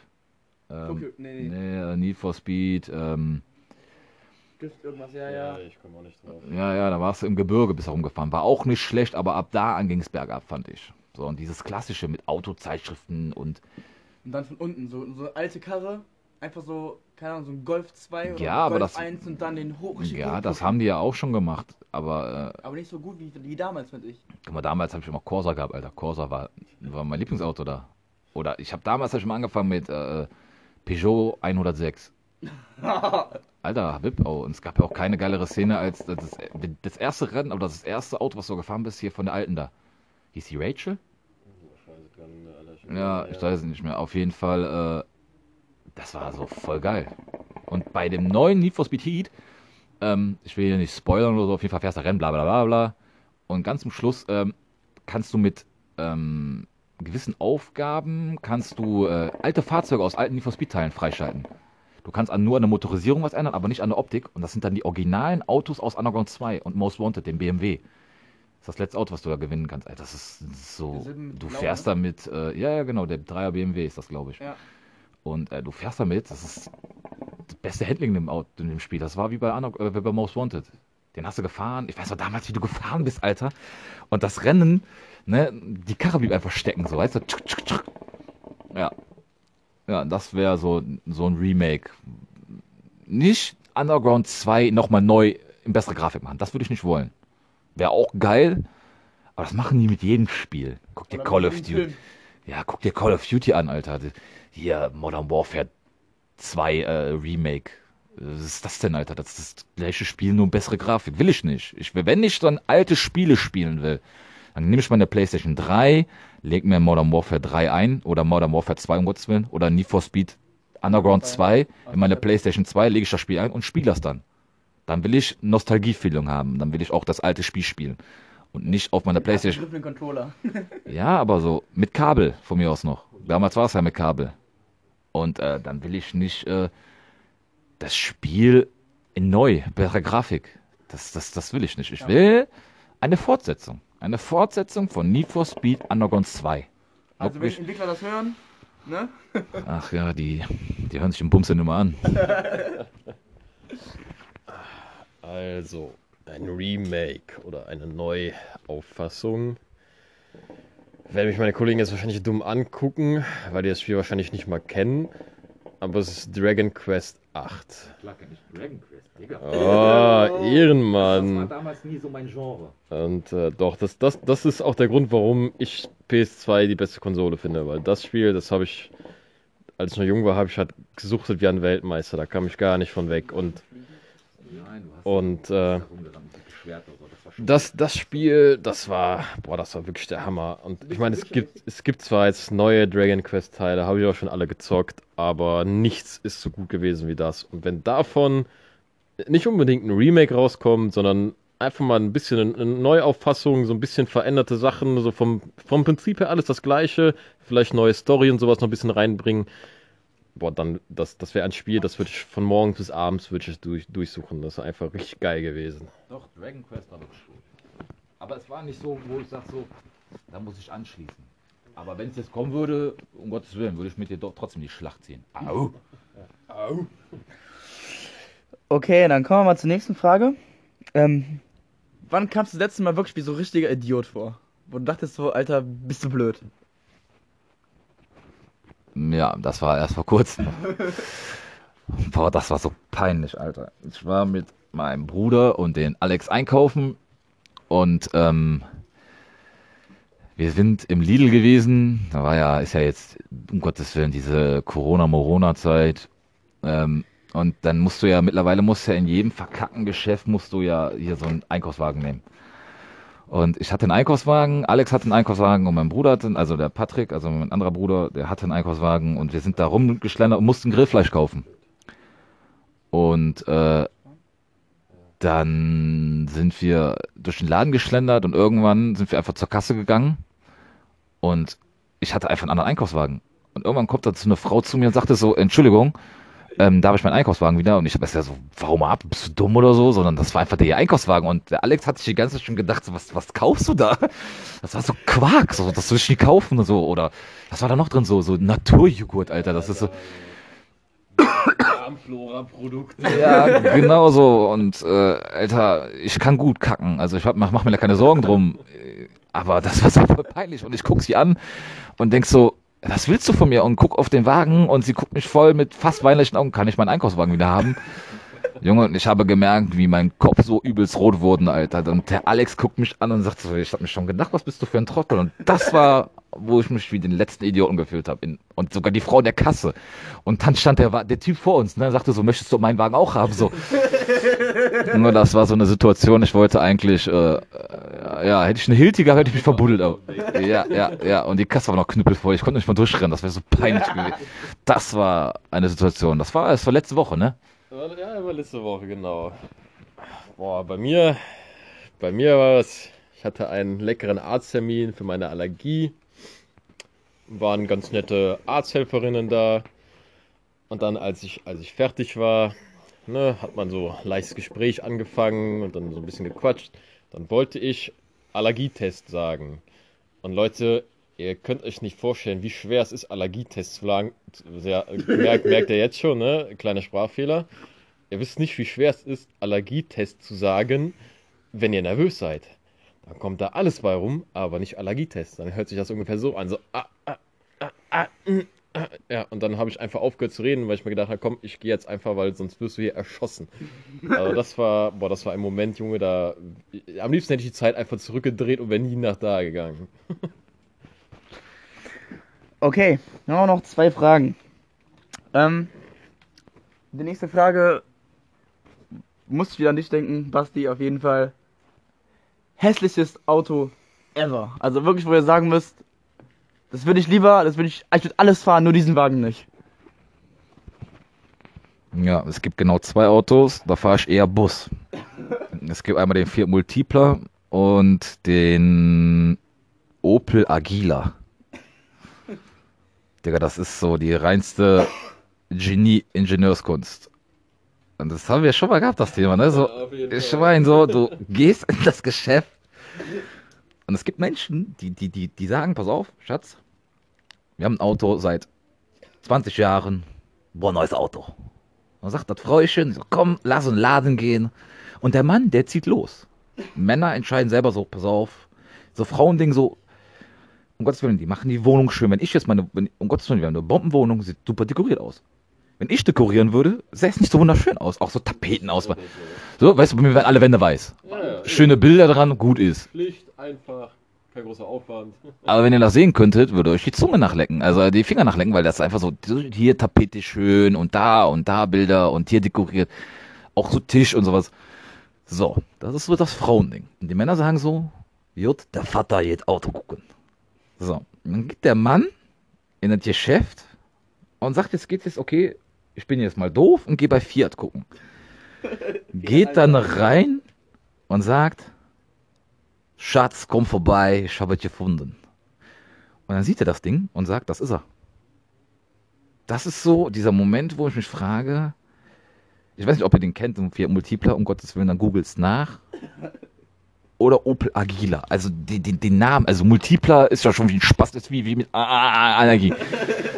Ähm, Tokyo, nee, nee. nee, äh, Need for Speed, ähm, Drift irgendwas, ja, Ja, ja. ich komme auch nicht drauf. ja, ja, da warst du im Gebirge bis herumgefahren. War auch nicht schlecht, aber ab da an ging es bergab, fand ich. So, und dieses Klassische mit Autozeitschriften und Und dann von unten, so, so eine alte Karre, einfach so, keine Ahnung, so ein Golf 2 oder Ja, aber Golf das- 1 und dann den hoch. ja, hoch das haben die ja auch schon gemacht. Aber äh, Aber nicht so gut wie, wie damals, finde ich. Guck mal, damals habe ich immer Corsa gehabt, Alter. Corsa war, war mein Lieblingsauto da. Oder ich habe damals hab ich mal angefangen mit äh, Peugeot 106. Alter, Habib, oh, und es gab ja auch keine geilere Szene als das, das erste Rennen, oder das erste Auto, was du gefahren bist, hier von der alten da. Hieß die Rachel? Ja, ich weiß es nicht mehr. Auf jeden Fall, äh, das war so voll geil. Und bei dem neuen Need for Speed Heat, ähm, ich will hier nicht spoilern oder so, auf jeden Fall fährst du Rennen, bla bla bla bla. Und ganz zum Schluss ähm, kannst du mit ähm, gewissen Aufgaben, kannst du äh, alte Fahrzeuge aus alten Need for Speed Teilen freischalten. Du kannst an, nur an der Motorisierung was ändern, aber nicht an der Optik. Und das sind dann die originalen Autos aus Underground 2 und Most Wanted, dem BMW. Das ist das letzte Auto, was du da gewinnen kannst. Alter, das ist so. Du Blau, fährst ne? damit, äh, ja, ja, genau, der 3er BMW ist das, glaube ich. Ja. Und äh, du fährst damit, das ist das beste Handling im, Auto, in dem Spiel. Das war wie bei, Under äh, bei Most Wanted. Den hast du gefahren. Ich weiß noch damals, wie du gefahren bist, Alter. Und das Rennen, ne, die Karre blieb einfach stecken, so, weißt du? Tschuk, tschuk, tschuk. Ja. Ja, das wäre so, so ein Remake. Nicht Underground 2 nochmal neu in bessere Grafik machen. Das würde ich nicht wollen. Wäre auch geil, aber das machen die mit jedem Spiel. Guck dir Call of Duty. Ja, guck dir Call of Duty an, Alter. Hier, Modern Warfare 2 äh, Remake. Was ist das denn, Alter? Das ist das gleiche Spiel, nur bessere Grafik. Will ich nicht. Ich wenn ich dann alte Spiele spielen will, dann nehme ich meine PlayStation 3, leg mir Modern Warfare 3 ein oder Modern Warfare 2, um Gottes Willen, oder Need for Speed Underground 2 in meine PlayStation 2, lege ich das Spiel ein und spiele das dann. Dann will ich Nostalgiefeeling haben. Dann will ich auch das alte Spiel spielen. Und nicht auf meiner PlayStation. Controller. Ja, aber so mit Kabel von mir aus noch. Damals war es ja mit Kabel. Und äh, dann will ich nicht äh, das Spiel in neu, bessere Grafik. Das, das, das will ich nicht. Ich will eine Fortsetzung. Eine Fortsetzung von Need for Speed Underground 2. Also wenn Wirklich- Entwickler das hören, ne? Ach ja, die, die hören sich den Bums ja immer an. Also, ein Remake oder eine Neuauffassung. Werden mich meine Kollegen jetzt wahrscheinlich dumm angucken, weil die das Spiel wahrscheinlich nicht mal kennen. Aber es ist Dragon Quest 8. Klar kenn ich Dragon Quest, Digga. Oh, Ehrenmann. damals nie so mein Genre. Und äh, doch, das, das, das ist auch der Grund, warum ich PS2 die beste Konsole finde. Weil das Spiel, das habe ich, als ich noch jung war, habe ich halt gesuchtet wie ein Weltmeister. Da kam ich gar nicht von weg. Und Nein, Und, äh, Das, das Spiel, das war, boah, das war wirklich der Hammer. Und ich meine, es gibt, es gibt zwar jetzt neue Dragon Quest Teile, habe ich auch schon alle gezockt, aber nichts ist so gut gewesen wie das. Und wenn davon nicht unbedingt ein Remake rauskommt, sondern einfach mal ein bisschen eine Neuauffassung, so ein bisschen veränderte Sachen, so vom, vom Prinzip her alles das Gleiche, vielleicht neue Story und sowas noch ein bisschen reinbringen, boah, dann, das, das wäre ein Spiel, das würde ich von morgens bis abends würde ich durch, durchsuchen. Das ist einfach richtig geil gewesen. Doch, Dragon Quest war wirklich gut. Aber es war nicht so, wo ich sage so, da muss ich anschließen. Aber wenn es jetzt kommen würde, um Gottes Willen, würde ich mit dir doch trotzdem die Schlacht ziehen. Au! Au. Okay, dann kommen wir mal zur nächsten Frage. Ähm, wann kamst du das letzte Mal wirklich wie so ein richtiger Idiot vor? Wo du dachtest so, Alter, bist du blöd? Ja, das war erst vor kurzem. Boah, das war so peinlich, Alter. Ich war mit meinem Bruder und den Alex einkaufen und ähm, wir sind im Lidl gewesen. Da war ja, ist ja jetzt, um Gottes Willen, diese Corona-Morona-Zeit. Ähm, und dann musst du ja, mittlerweile musst du ja in jedem verkackten Geschäft musst du ja hier so einen Einkaufswagen nehmen. Und ich hatte einen Einkaufswagen, Alex hatte einen Einkaufswagen und mein Bruder hatte, also der Patrick, also mein anderer Bruder, der hatte einen Einkaufswagen und wir sind da rumgeschlendert und mussten Grillfleisch kaufen. Und äh, dann sind wir durch den Laden geschlendert und irgendwann sind wir einfach zur Kasse gegangen und ich hatte einfach einen anderen Einkaufswagen. Und irgendwann kommt da so eine Frau zu mir und sagte so, Entschuldigung, ähm, da habe ich meinen Einkaufswagen wieder und ich habe erst ja so, warum ab, bist du dumm oder so, sondern das war einfach der Einkaufswagen und der Alex hat sich die ganze Zeit schon gedacht, so, was, was kaufst du da? Das war so Quark, so, das will ich nie kaufen und so, oder, was war da noch drin, so, so Naturjoghurt, Alter, das ist so, Darmflora-Produkte. ja, genau so. Und, äh, Alter, ich kann gut kacken, also ich hab, mach, mach mir da keine Sorgen drum, aber das war so voll peinlich. Und ich guck sie an und denk so, was willst du von mir? Und guck auf den Wagen und sie guckt mich voll mit fast weinlichen Augen. Kann ich meinen Einkaufswagen wieder haben? Junge, und ich habe gemerkt, wie mein Kopf so übelst rot wurde, Alter. Und der Alex guckt mich an und sagt so, ich habe mir schon gedacht, was bist du für ein Trottel? Und das war, wo ich mich wie den letzten Idioten gefühlt habe. Und sogar die Frau in der Kasse. Und dann stand der, der Typ vor uns, ne, sagte so, möchtest du meinen Wagen auch haben? So. Nur das war so eine Situation, ich wollte eigentlich, äh, äh, ja, hätte ich eine Hilti gehabt, hätte ich mich verbuddelt. Aber, ja, ja, ja, und die Kasse war noch knüppelvoll, ich konnte nicht mal durchrennen, das wäre so peinlich gewesen. Das war eine Situation, das war, das war letzte Woche, ne? Ja, war letzte Woche, genau. Boah, bei mir, bei mir war es, ich hatte einen leckeren Arzttermin für meine Allergie. Waren ganz nette Arzthelferinnen da. Und dann, als ich, als ich fertig war, ne, hat man so ein leichtes Gespräch angefangen und dann so ein bisschen gequatscht. Dann wollte ich Allergietest sagen. Und Leute, ihr könnt euch nicht vorstellen, wie schwer es ist, Allergietest zu sagen. Sehr, merkt, merkt ihr jetzt schon, ne? Kleiner Sprachfehler. Ihr wisst nicht, wie schwer es ist, Allergietest zu sagen, wenn ihr nervös seid. Dann kommt da alles bei rum, aber nicht Allergietest. Dann hört sich das ungefähr so an, so ah, ah, ah, ah, mm, ah. Ja, und dann habe ich einfach aufgehört zu reden, weil ich mir gedacht habe, komm, ich gehe jetzt einfach, weil sonst wirst du hier erschossen. Also das war, boah, das war ein Moment, Junge, da am liebsten hätte ich die Zeit einfach zurückgedreht und wäre nie nach da gegangen. Okay, wir noch zwei Fragen. Ähm, die nächste Frage muss ich wieder an dich denken, Basti, auf jeden Fall. Hässliches Auto ever. Also wirklich, wo ihr sagen müsst, das würde ich lieber, das würde ich, ich würde alles fahren, nur diesen Wagen nicht. Ja, es gibt genau zwei Autos, da fahre ich eher Bus. Es gibt einmal den Fiat Multipla und den Opel Agila. Digga, das ist so die reinste Genie-Ingenieurskunst. Und das haben wir schon mal gehabt, das Thema, ne? So, ich meine so, du gehst in das Geschäft und es gibt Menschen, die, die, die, die sagen, pass auf, Schatz, wir haben ein Auto seit 20 Jahren, boah, neues Auto. Dann sagt das Frauchen, so, komm, lass uns Laden gehen. Und der Mann, der zieht los. Männer entscheiden selber so, pass auf. So Frauending so, um Gottes Willen, die machen die Wohnung schön. Wenn ich jetzt meine, wenn, um Gottes Willen, wir haben eine Bombenwohnung, sieht super dekoriert aus. Wenn ich dekorieren würde, sähe es nicht so wunderschön aus. Auch so Tapeten aus. So, weißt du, bei mir werden alle Wände weiß. Schöne Bilder dran, gut ist. Pflicht, einfach, kein großer Aufwand. Aber wenn ihr das sehen könntet, würde euch die Zunge nachlecken, also die Finger nachlecken, weil das ist einfach so, hier Tapete schön und da und da Bilder und hier dekoriert. Auch so Tisch und sowas. So, das ist so das Frauending. Und die Männer sagen so, Jut, der Vater geht Auto gucken. So, dann geht der Mann in das Geschäft und sagt, jetzt geht's jetzt, okay, ich bin jetzt mal doof und gehe bei Fiat gucken. Geht dann rein und sagt, Schatz, komm vorbei, ich habe es gefunden. Und dann sieht er das Ding und sagt, das ist er. das ist so dieser Moment, wo ich mich frage, ich weiß nicht, ob ihr den kennt, und Fiat Multipla, um Gottes Willen, dann googelt's nach. Oder Opel Agila. Also den, den, den Namen, also Multipla ist ja schon wie ein Spaß, das ist wie, wie mit ah, Energie.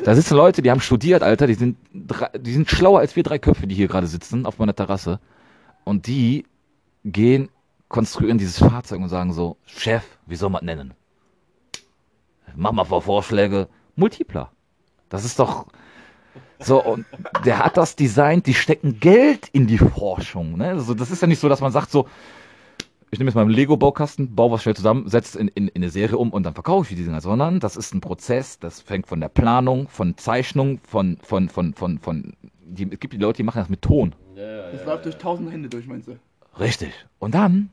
Da sitzen Leute, die haben studiert, Alter, die sind, die sind schlauer als wir drei Köpfe, die hier gerade sitzen auf meiner Terrasse. Und die gehen, konstruieren dieses Fahrzeug und sagen so, Chef, wie soll man nennen? Mach mal vor Vorschläge. Multipla. Das ist doch so und der hat das designt, die stecken Geld in die Forschung. Ne? Also das ist ja nicht so, dass man sagt so, ich nehme jetzt mal einen Lego-Baukasten, baue was schnell zusammen, setze in, in, in eine Serie um und dann verkaufe ich die Dinger, sondern das ist ein Prozess, das fängt von der Planung, von Zeichnung, von, von, von, von, von, die, es gibt die Leute, die machen das mit Ton. Das läuft durch tausend Hände durch, meinst du? Richtig. Und dann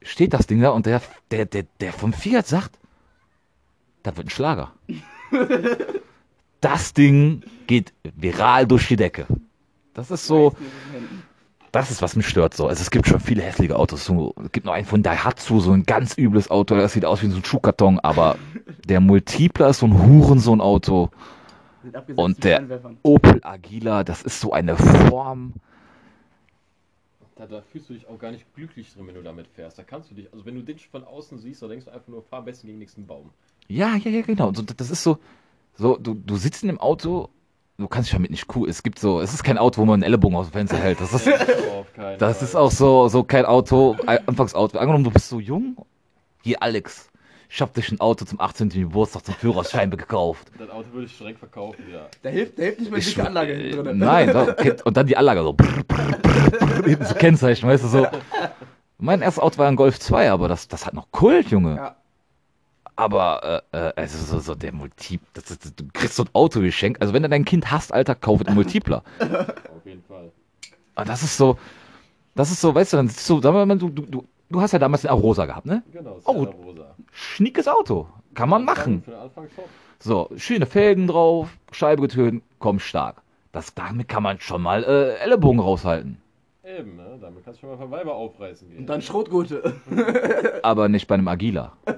steht das Ding da und der, der, der, der vom Fiat sagt, das wird ein Schlager. das Ding geht viral durch die Decke. Das ist so, das ist, was mich stört so. Also es gibt schon viele hässliche Autos. So, es gibt noch einen von Daihatsu, so ein ganz übles Auto, das sieht aus wie so ein Schuhkarton, aber der Multipler ist so ein Hurensohn-Auto. Und der. Opel Agila, das ist so eine Form. Da, da fühlst du dich auch gar nicht glücklich drin, wenn du damit fährst. Da kannst du dich, also wenn du den von außen siehst, da denkst du einfach nur, fahr am besten gegen den nächsten Baum. Ja, ja, ja, genau. So, das ist so, so du, du sitzt in dem Auto, du kannst dich damit nicht cool. Es gibt so, es ist kein Auto, wo man einen Ellenbogen aus dem Fenster hält. Das ist, das ist auch so, so kein Auto, Anfangsauto. Angenommen, du bist so jung. Hier, Alex, ich hab dich ein Auto zum 18. Geburtstag zum Führerschein gekauft. Das Auto würde ich direkt verkaufen, ja. Da hilft, da hilft nicht mal die Anlage hinten drin. nein, da, und dann die Anlage so, brr, brr, brr, brr, hinten so Kennzeichen, weißt du, so. Mein erstes Auto war ein Golf 2, aber das, das hat noch Kult, Junge. Ja. Aber äh, äh, also so, so der Multip, das, das, du kriegst so ein Auto geschenkt. Also wenn du dein Kind hast, Alter, kauf ein Multipler. Auf jeden Fall. Aber das ist so, das ist so, weißt du, dann sitzt du, sagen wir mal, du, du, du, hast ja damals den Arosa gehabt, ne? Genau, Oh. Sienna Rosa. Schniekes Auto, kann man machen. Für den Anfang top. So, schöne Felgen drauf, Scheibe getönt, komm stark. Das, damit kann man schon mal äh, Ellenbogen raushalten. Eben, ne? Damit kannst du schon mal von Weiber aufreißen gehen. Und dann Schrotgurte. Aber nicht bei einem Agila. Nee,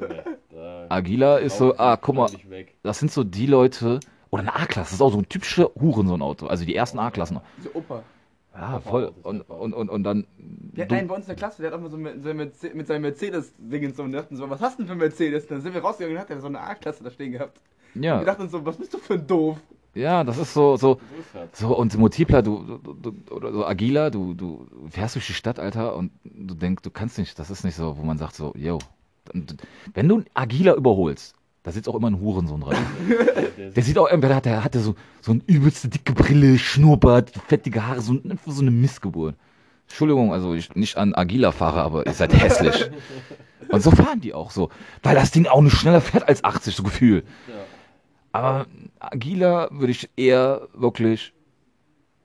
Agila ist so, ah, guck mal, das sind so die Leute, oder eine A-Klasse, das ist auch so ein typischer Hurensohn-Auto. Also die ersten A-Klassen. So Opa. Ja, voll. Und, und, und, und dann. Wir hatten einen bei uns in der Klasse, der hat auch mal so mit, so mit, mit seinem Mercedes-Ding so und wir dachten so, was hast du denn für ein Mercedes? Dann sind wir rausgegangen und hat er so eine A-Klasse da stehen gehabt. Wir ja, dachten uns so, was bist du für ein Doof? ja, das ist so, so, So und Multipler, du, du, du oder so Agila, du, du fährst durch die Stadt, Alter, und du denkst, du kannst nicht, das ist nicht so, wo man sagt so, yo, und wenn du einen Agila überholst, da sitzt auch immer ein Hurensohn dran. Der, Der sieht auch, der hatte so, so eine übelste dicke Brille, Schnurrbart, fettige Haare, so, so eine Missgeburt. Entschuldigung, also ich nicht an Agila-Fahrer, aber ihr seid hässlich. Und so fahren die auch so. Weil das Ding auch nicht schneller fährt als 80, so Gefühl. ja. Aber Agila würde ich eher wirklich,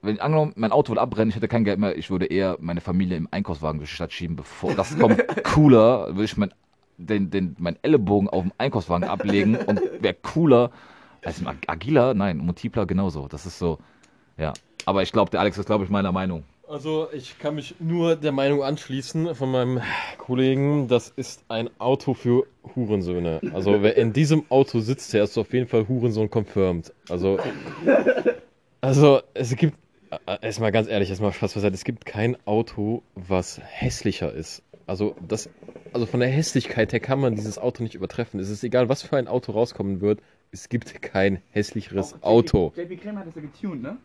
wenn angenommen, mein Auto würde abbrennen, ich hätte kein Geld mehr, ich würde eher meine Familie im Einkaufswagen durch die Stadt schieben, bevor das kommt cooler, würde ich mein, den, den, mein Ellenbogen auf dem Einkaufswagen ablegen und wäre cooler als im Ag- Agila, nein, Multipler genauso. Das ist so, ja. Aber ich glaube, der Alex ist, glaube ich, meiner Meinung. Also, ich kann mich nur der Meinung anschließen von meinem Kollegen, das ist ein Auto für Hurensöhne. Also, wer in diesem Auto sitzt, der ist auf jeden Fall Hurensohn confirmed. Also, also es gibt, äh, erstmal ganz ehrlich, erstmal Spaß beiseite, es gibt kein Auto, was hässlicher ist. Also, das, also von der Hässlichkeit her kann man dieses Auto nicht übertreffen. Es ist egal, was für ein Auto rauskommen wird, es gibt kein hässlicheres Auch Auto. JP Creme hat das ja getuned, ne?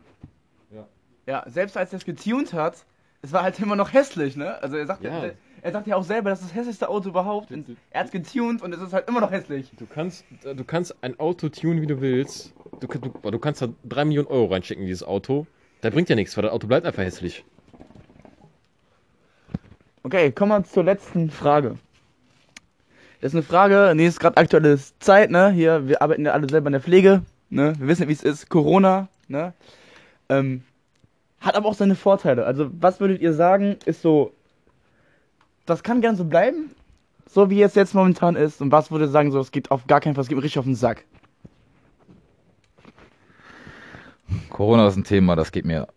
Ja. Ja, selbst als er es getuned hat, es war halt immer noch hässlich, ne? Also er sagt ja, Ja. er sagt ja auch selber, das ist das hässlichste Auto überhaupt. Er hat es getuned und es ist halt immer noch hässlich. Du kannst, du kannst ein Auto tunen, wie du willst. Du, du, du kannst da 3 Millionen Euro reinschicken in dieses Auto. Da bringt ja nichts, weil das Auto bleibt einfach hässlich. Okay, kommen wir zur letzten Frage. Das ist eine Frage, nee, ist gerade aktuelle Zeit, ne? Hier, wir arbeiten ja alle selber in der Pflege, ne? Wir wissen, wie es ist, Corona, ne? Ähm, hat aber auch seine Vorteile. Also, was würdet ihr sagen, ist so, das kann gern so bleiben, so wie es jetzt momentan ist, und was würdet ihr sagen, so, es geht auf gar keinen Fall, es geht mir richtig auf den Sack. Corona ist ein Thema, das geht mir,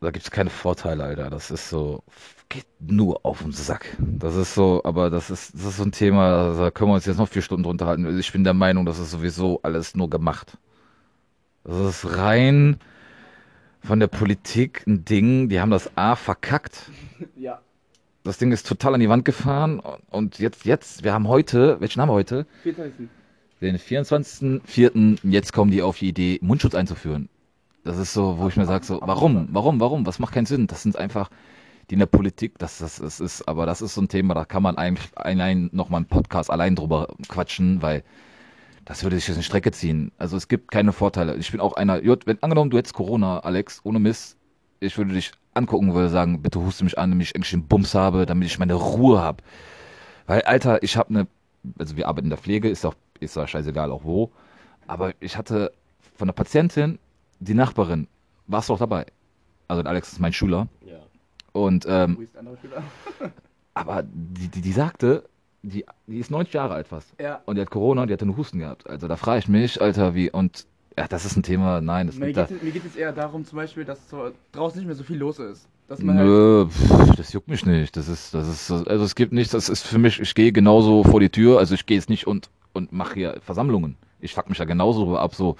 da gibt es keine Vorteile, Alter. Das ist so, geht nur auf den Sack. Das ist so, aber das ist, das ist so ein Thema, da können wir uns jetzt noch vier Stunden drunter halten. Ich bin der Meinung, das ist sowieso alles nur gemacht. Das ist rein von der Politik ein Ding, die haben das A verkackt. Ja. Das Ding ist total an die Wand gefahren und jetzt, jetzt, wir haben heute, welchen haben wir heute? 24. Den 24.04. Jetzt kommen die auf die Idee, Mundschutz einzuführen. Das ist so, wo ich mir sage, so, warum, warum, warum? Was macht keinen Sinn? Das sind einfach, die in der Politik, das, das, das ist, aber das ist so ein Thema, da kann man eigentlich allein nochmal einen Podcast allein drüber quatschen, weil das würde sich jetzt in Strecke ziehen. Also es gibt keine Vorteile. Ich bin auch einer, wenn angenommen, du hättest Corona, Alex, ohne Mist, ich würde dich angucken, würde sagen, bitte huste mich an, damit ich eigentlich den Bums habe, damit ich meine Ruhe habe. Weil, Alter, ich habe eine, also wir arbeiten in der Pflege, ist doch, ist doch scheißegal auch wo, aber ich hatte von der Patientin, die Nachbarin, warst du auch dabei. Also Alex ist mein Schüler. Ja. Und ähm, Wo ist der andere Schüler? aber die, die, die sagte, die, die ist 90 Jahre alt fast. Ja. Und die hat Corona und die hatte einen Husten gehabt. Also da frage ich mich, Alter, wie, und ja, das ist ein Thema, nein, das Mir geht, da. es, mir geht es eher darum, zum Beispiel, dass so draußen nicht mehr so viel los ist. Dass man halt. Nö, pff, das juckt mich nicht. Das ist, das ist, also es gibt nichts, das ist für mich, ich gehe genauso vor die Tür, also ich gehe jetzt nicht und, und mache hier Versammlungen. Ich fuck mich da genauso drüber ab, so,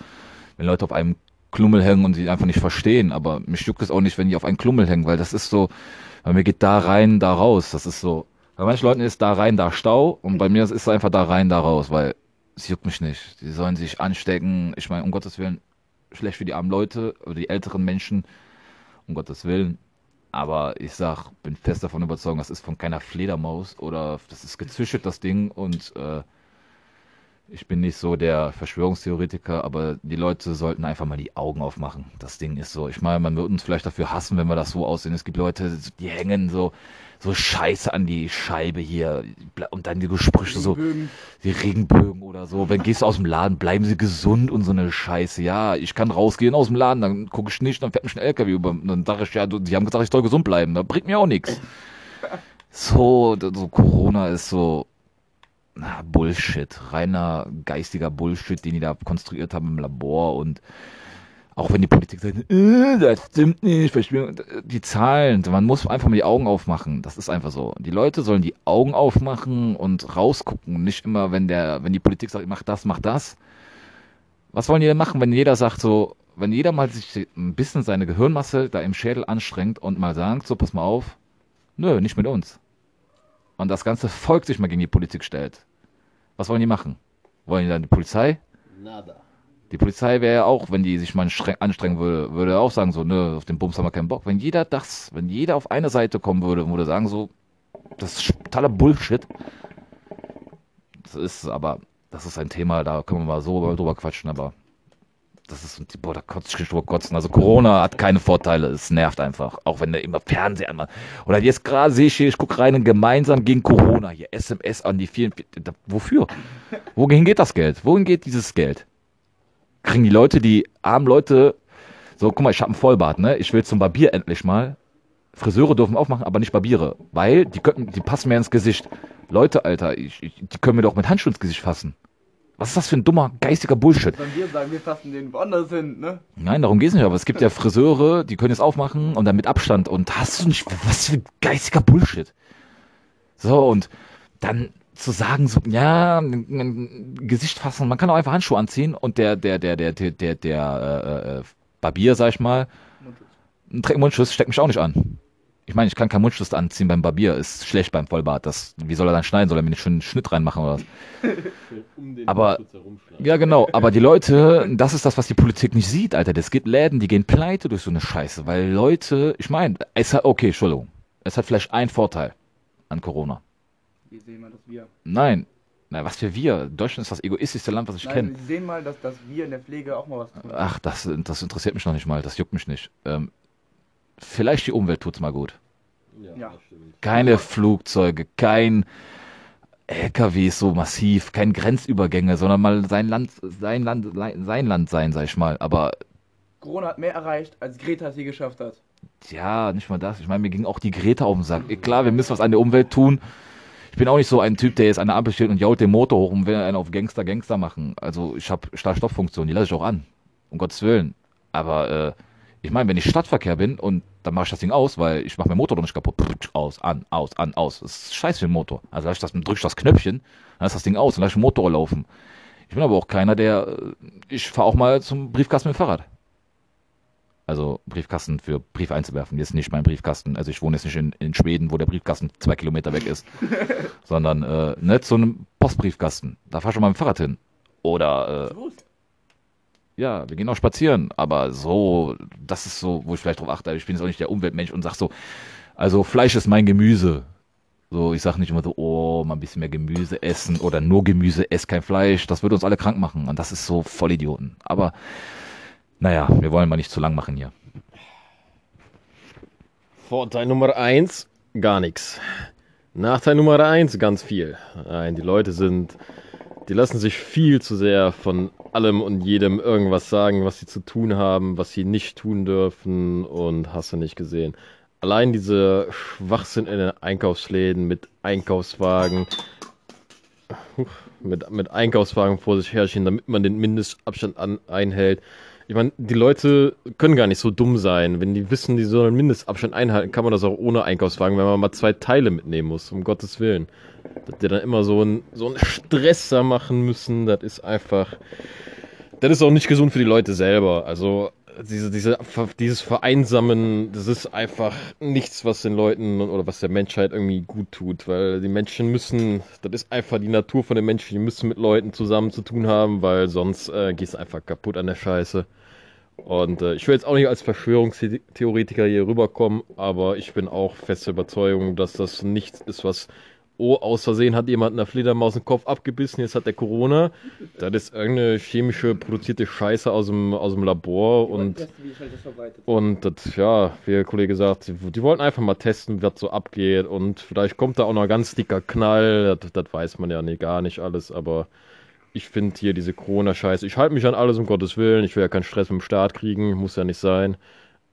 wenn Leute auf einem Klummel hängen und sie einfach nicht verstehen, aber mich juckt es auch nicht, wenn die auf einen Klummel hängen, weil das ist so, bei mir geht da rein, da raus, das ist so, bei manchen Leuten ist da rein, da Stau und bei mir ist es einfach da rein, da raus, weil es juckt mich nicht. Die sollen sich anstecken, ich meine, um Gottes Willen, schlecht für die armen Leute oder die älteren Menschen, um Gottes Willen. Aber ich sag, bin fest davon überzeugt, das ist von keiner Fledermaus oder das ist gezüchtet, das Ding. Und äh, ich bin nicht so der Verschwörungstheoretiker, aber die Leute sollten einfach mal die Augen aufmachen. Das Ding ist so. Ich meine, man wird uns vielleicht dafür hassen, wenn wir das so aussehen. Es gibt Leute, die hängen so, so Scheiße an die Scheibe hier und dann die Gesprüche so die Regenbögen oder so. Wenn gehst du aus dem Laden, bleiben sie gesund und so eine Scheiße. Ja, ich kann rausgehen aus dem Laden, dann gucke ich nicht, dann fährt mich ein LKW über. Dann sage ich, ja, die haben gesagt, ich soll gesund bleiben. Da bringt mir auch nichts. So, so Corona ist so na, Bullshit, reiner geistiger Bullshit, den die da konstruiert haben im Labor und auch wenn die Politik sagt, äh, das stimmt nicht, die Zahlen, man muss einfach mal die Augen aufmachen. Das ist einfach so. Die Leute sollen die Augen aufmachen und rausgucken. Nicht immer, wenn der, wenn die Politik sagt, mach das, mach das. Was wollen die denn machen, wenn jeder sagt so, wenn jeder mal sich ein bisschen seine Gehirnmasse da im Schädel anstrengt und mal sagt, so pass mal auf, nö, nicht mit uns. Und das ganze Volk sich mal gegen die Politik stellt. Was wollen die machen? Wollen die dann die Polizei? Nada. Die Polizei wäre ja auch, wenn die sich mal streng, anstrengen würde, würde auch sagen so, nö, auf den Bums haben wir keinen Bock. Wenn jeder das, wenn jeder auf eine Seite kommen würde und würde sagen so, das ist totaler Bullshit. Das ist aber, das ist ein Thema, da können wir mal so drüber quatschen, aber das ist, boah, da kotze ich drüber kotzen. Also Corona hat keine Vorteile, es nervt einfach. Auch wenn der immer Fernseher anmacht. Oder jetzt gerade sehe ich hier, ich gucke rein, gemeinsam gegen Corona hier, SMS an die vielen, wofür? Wohin geht das Geld? Wohin geht dieses Geld? kriegen die Leute, die armen Leute, so, guck mal, ich habe einen Vollbart, ne? Ich will zum Barbier endlich mal. Friseure dürfen aufmachen, aber nicht Barbiere, weil die könnten, die passen mir ins Gesicht. Leute, Alter, ich, ich, die können mir doch mit Handschuhen ins Gesicht fassen. Was ist das für ein dummer, geistiger Bullshit? Sollen wir sagen, wir fassen den woanders hin, ne? Nein, darum geht's nicht, aber es gibt ja Friseure, die können jetzt aufmachen und dann mit Abstand und hast du nicht, was für ein geistiger Bullshit. So, und dann zu sagen, so, ja, ein, ein Gesicht fassen, man kann auch einfach Handschuhe anziehen und der, der, der, der, der, der, der äh, äh, Barbier, sag ich mal, ein trägt Mundschutz, steckt mich auch nicht an. Ich meine, ich kann keinen Mundschutz anziehen beim Barbier, ist schlecht beim Vollbart. Das, wie soll er dann schneiden? Soll er mir nicht schon einen Schnitt reinmachen oder was? Um den Aber-. Ja, genau. Aber die Leute, das ist das, was die Politik nicht sieht, Alter. Es gibt Läden, die gehen pleite durch so eine Scheiße, weil Leute, ich meine, es hat, okay, Entschuldigung. Es hat vielleicht einen Vorteil an Corona. Wir sehen mal, dass wir. Nein. Na, was für wir? Deutschland ist das egoistischste Land, was ich kenne. Sie sehen mal, dass, dass wir in der Pflege auch mal was tun. Ach, das, das interessiert mich noch nicht mal. Das juckt mich nicht. Ähm, vielleicht die Umwelt tut's mal gut. Ja. Keine Flugzeuge, kein LKWs so massiv, kein Grenzübergänge, sondern mal sein Land, sein Land, sein Land sein, sag ich mal. Aber Corona hat mehr erreicht, als Greta es je geschafft hat. Ja, nicht mal das. Ich meine, mir ging auch die Greta auf den Sack. Klar, wir müssen was an der Umwelt tun. Ich bin auch nicht so ein Typ, der jetzt an der Ampel steht und jault den Motor hoch und will einen auf Gangster, Gangster machen. Also ich habe Start-Stopp-Funktion, die lasse ich auch an. Um Gottes Willen. Aber äh, ich meine, wenn ich Stadtverkehr bin und dann mache ich das Ding aus, weil ich mache meinen Motor doch nicht kaputt. Aus, an, aus, an, aus. Das ist scheiße für den Motor. Also lasse ich das, drücke ich das Knöpfchen, dann ist das Ding aus und lasse ich den Motor laufen. Ich bin aber auch keiner, der, äh, ich fahre auch mal zum Briefkasten mit dem Fahrrad. Also Briefkasten für Brief einzuwerfen. Jetzt nicht mein Briefkasten. Also ich wohne jetzt nicht in, in Schweden, wo der Briefkasten zwei Kilometer weg ist, sondern äh, ne, zu einem Postbriefkasten. Da fahr ich schon mal mit dem Fahrrad hin. Oder äh, ja, wir gehen auch spazieren, aber so, das ist so, wo ich vielleicht drauf achte. Ich bin jetzt auch nicht der Umweltmensch und sag so, also Fleisch ist mein Gemüse. So, ich sag nicht immer so, oh, mal ein bisschen mehr Gemüse essen oder nur Gemüse, ess kein Fleisch. Das würde uns alle krank machen und das ist so Vollidioten. Aber naja, wir wollen mal nicht zu lang machen hier. Vorteil Nummer eins, gar nichts. Nachteil Nummer eins, ganz viel. Nein, die Leute sind, die lassen sich viel zu sehr von allem und jedem irgendwas sagen, was sie zu tun haben, was sie nicht tun dürfen und hast du nicht gesehen. Allein diese Schwachsinn in den Einkaufsläden mit Einkaufswagen, mit, mit Einkaufswagen vor sich herschieben, damit man den Mindestabstand an, einhält. Ich meine, die Leute können gar nicht so dumm sein. Wenn die wissen, die sollen Mindestabstand einhalten, kann man das auch ohne Einkaufswagen, wenn man mal zwei Teile mitnehmen muss, um Gottes Willen. Dass die dann immer so einen so einen Stress da machen müssen, das ist einfach. Das ist auch nicht gesund für die Leute selber. Also diese, diese, dieses Vereinsamen, das ist einfach nichts, was den Leuten oder was der Menschheit irgendwie gut tut, weil die Menschen müssen, das ist einfach die Natur von den Menschen, die müssen mit Leuten zusammen zu tun haben, weil sonst äh, gehst du einfach kaputt an der Scheiße. Und äh, ich will jetzt auch nicht als Verschwörungstheoretiker hier rüberkommen, aber ich bin auch feste Überzeugung, dass das nichts ist, was, oh, aus Versehen hat jemand einer Fledermaus den Kopf abgebissen, jetzt hat der Corona. Das ist irgendeine chemische produzierte Scheiße aus dem, aus dem Labor und, und das, ja, wie der Kollege sagt, die, die wollten einfach mal testen, was so abgeht und vielleicht kommt da auch noch ein ganz dicker Knall, das, das weiß man ja nee, gar nicht alles, aber ich finde hier diese Corona-Scheiße, ich halte mich an alles um Gottes Willen, ich will ja keinen Stress mit dem Staat kriegen, muss ja nicht sein.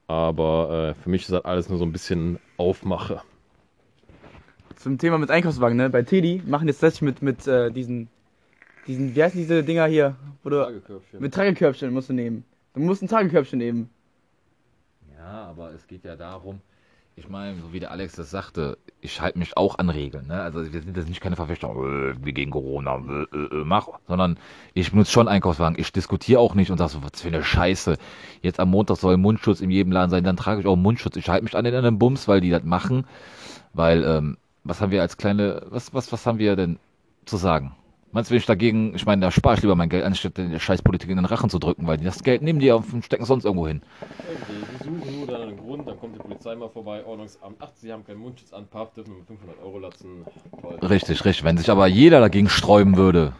Aber äh, für mich ist das alles nur so ein bisschen Aufmache. Zum Thema mit Einkaufswagen, ne? Bei Teddy machen jetzt das mit, mit äh, diesen, diesen, wie heißen diese Dinger hier? Wo du, Tragekörbchen. mit Tragekörbchen musst du nehmen. Du musst ein Tragekörbchen nehmen. Ja, aber es geht ja darum, ich meine, so wie der Alex das sagte, ich halte mich auch an Regeln. Ne? Also wir sind jetzt nicht keine Verfechter, äh, wir gegen Corona, äh, äh, mach, sondern ich benutze schon Einkaufswagen. Ich diskutiere auch nicht und sage so, was für eine Scheiße. Jetzt am Montag soll Mundschutz in jedem Laden sein, dann trage ich auch Mundschutz. Ich halte mich an den anderen Bums, weil die das machen. Weil, ähm, was haben wir als kleine, was, was, was haben wir denn zu sagen? Meinst du, wenn ich dagegen, ich meine, da spare ich lieber mein Geld, anstatt der Scheißpolitik in den Rachen zu drücken, weil die das Geld nehmen die auf und stecken sonst irgendwo hin. Die suchen nur dann einen Grund, dann kommt die Polizei mal vorbei, Ordnungsamt, ach, sie haben keinen Mundschutz an, Paff, dürfen mit 500 Euro lassen. Toll. Richtig, richtig. Wenn sich aber jeder dagegen sträuben würde,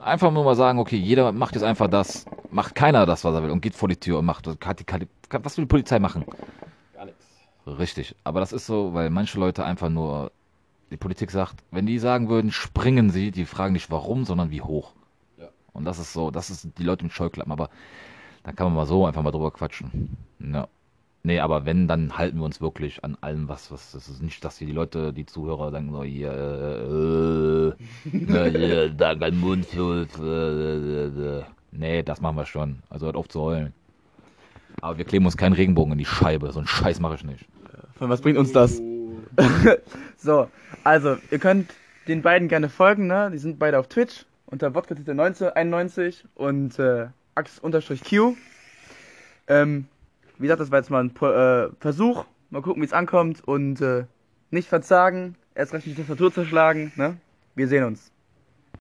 einfach nur mal sagen, okay, jeder macht jetzt einfach das, macht keiner das, was er will und geht vor die Tür und macht, hat die, was will die Polizei machen? Gar nichts. Richtig. Aber das ist so, weil manche Leute einfach nur, die Politik sagt, wenn die sagen würden, springen sie, die fragen nicht warum, sondern wie hoch. Ja. Und das ist so, das ist die Leute mit Scheuklappen, aber da kann man mal so einfach mal drüber quatschen. Ja. Nee, aber wenn, dann halten wir uns wirklich an allem, was, was, das ist nicht, dass hier die Leute, die Zuhörer denken so, hier, äh, äh, äh, da kein Mundschutz, äh, äh, äh. Nee, das machen wir schon. Also hört auf zu heulen. Aber wir kleben uns keinen Regenbogen in die Scheibe, so einen Scheiß mache ich nicht. Von was bringt uns das? so, also, ihr könnt den beiden gerne folgen, ne? Die sind beide auf Twitch unter Wodka 91 und äh, Ax-Q. Ähm, wie gesagt, das war jetzt mal ein äh, Versuch. Mal gucken, wie es ankommt und äh, nicht verzagen, erst recht nicht die Tastatur zerschlagen, ne? Wir sehen uns.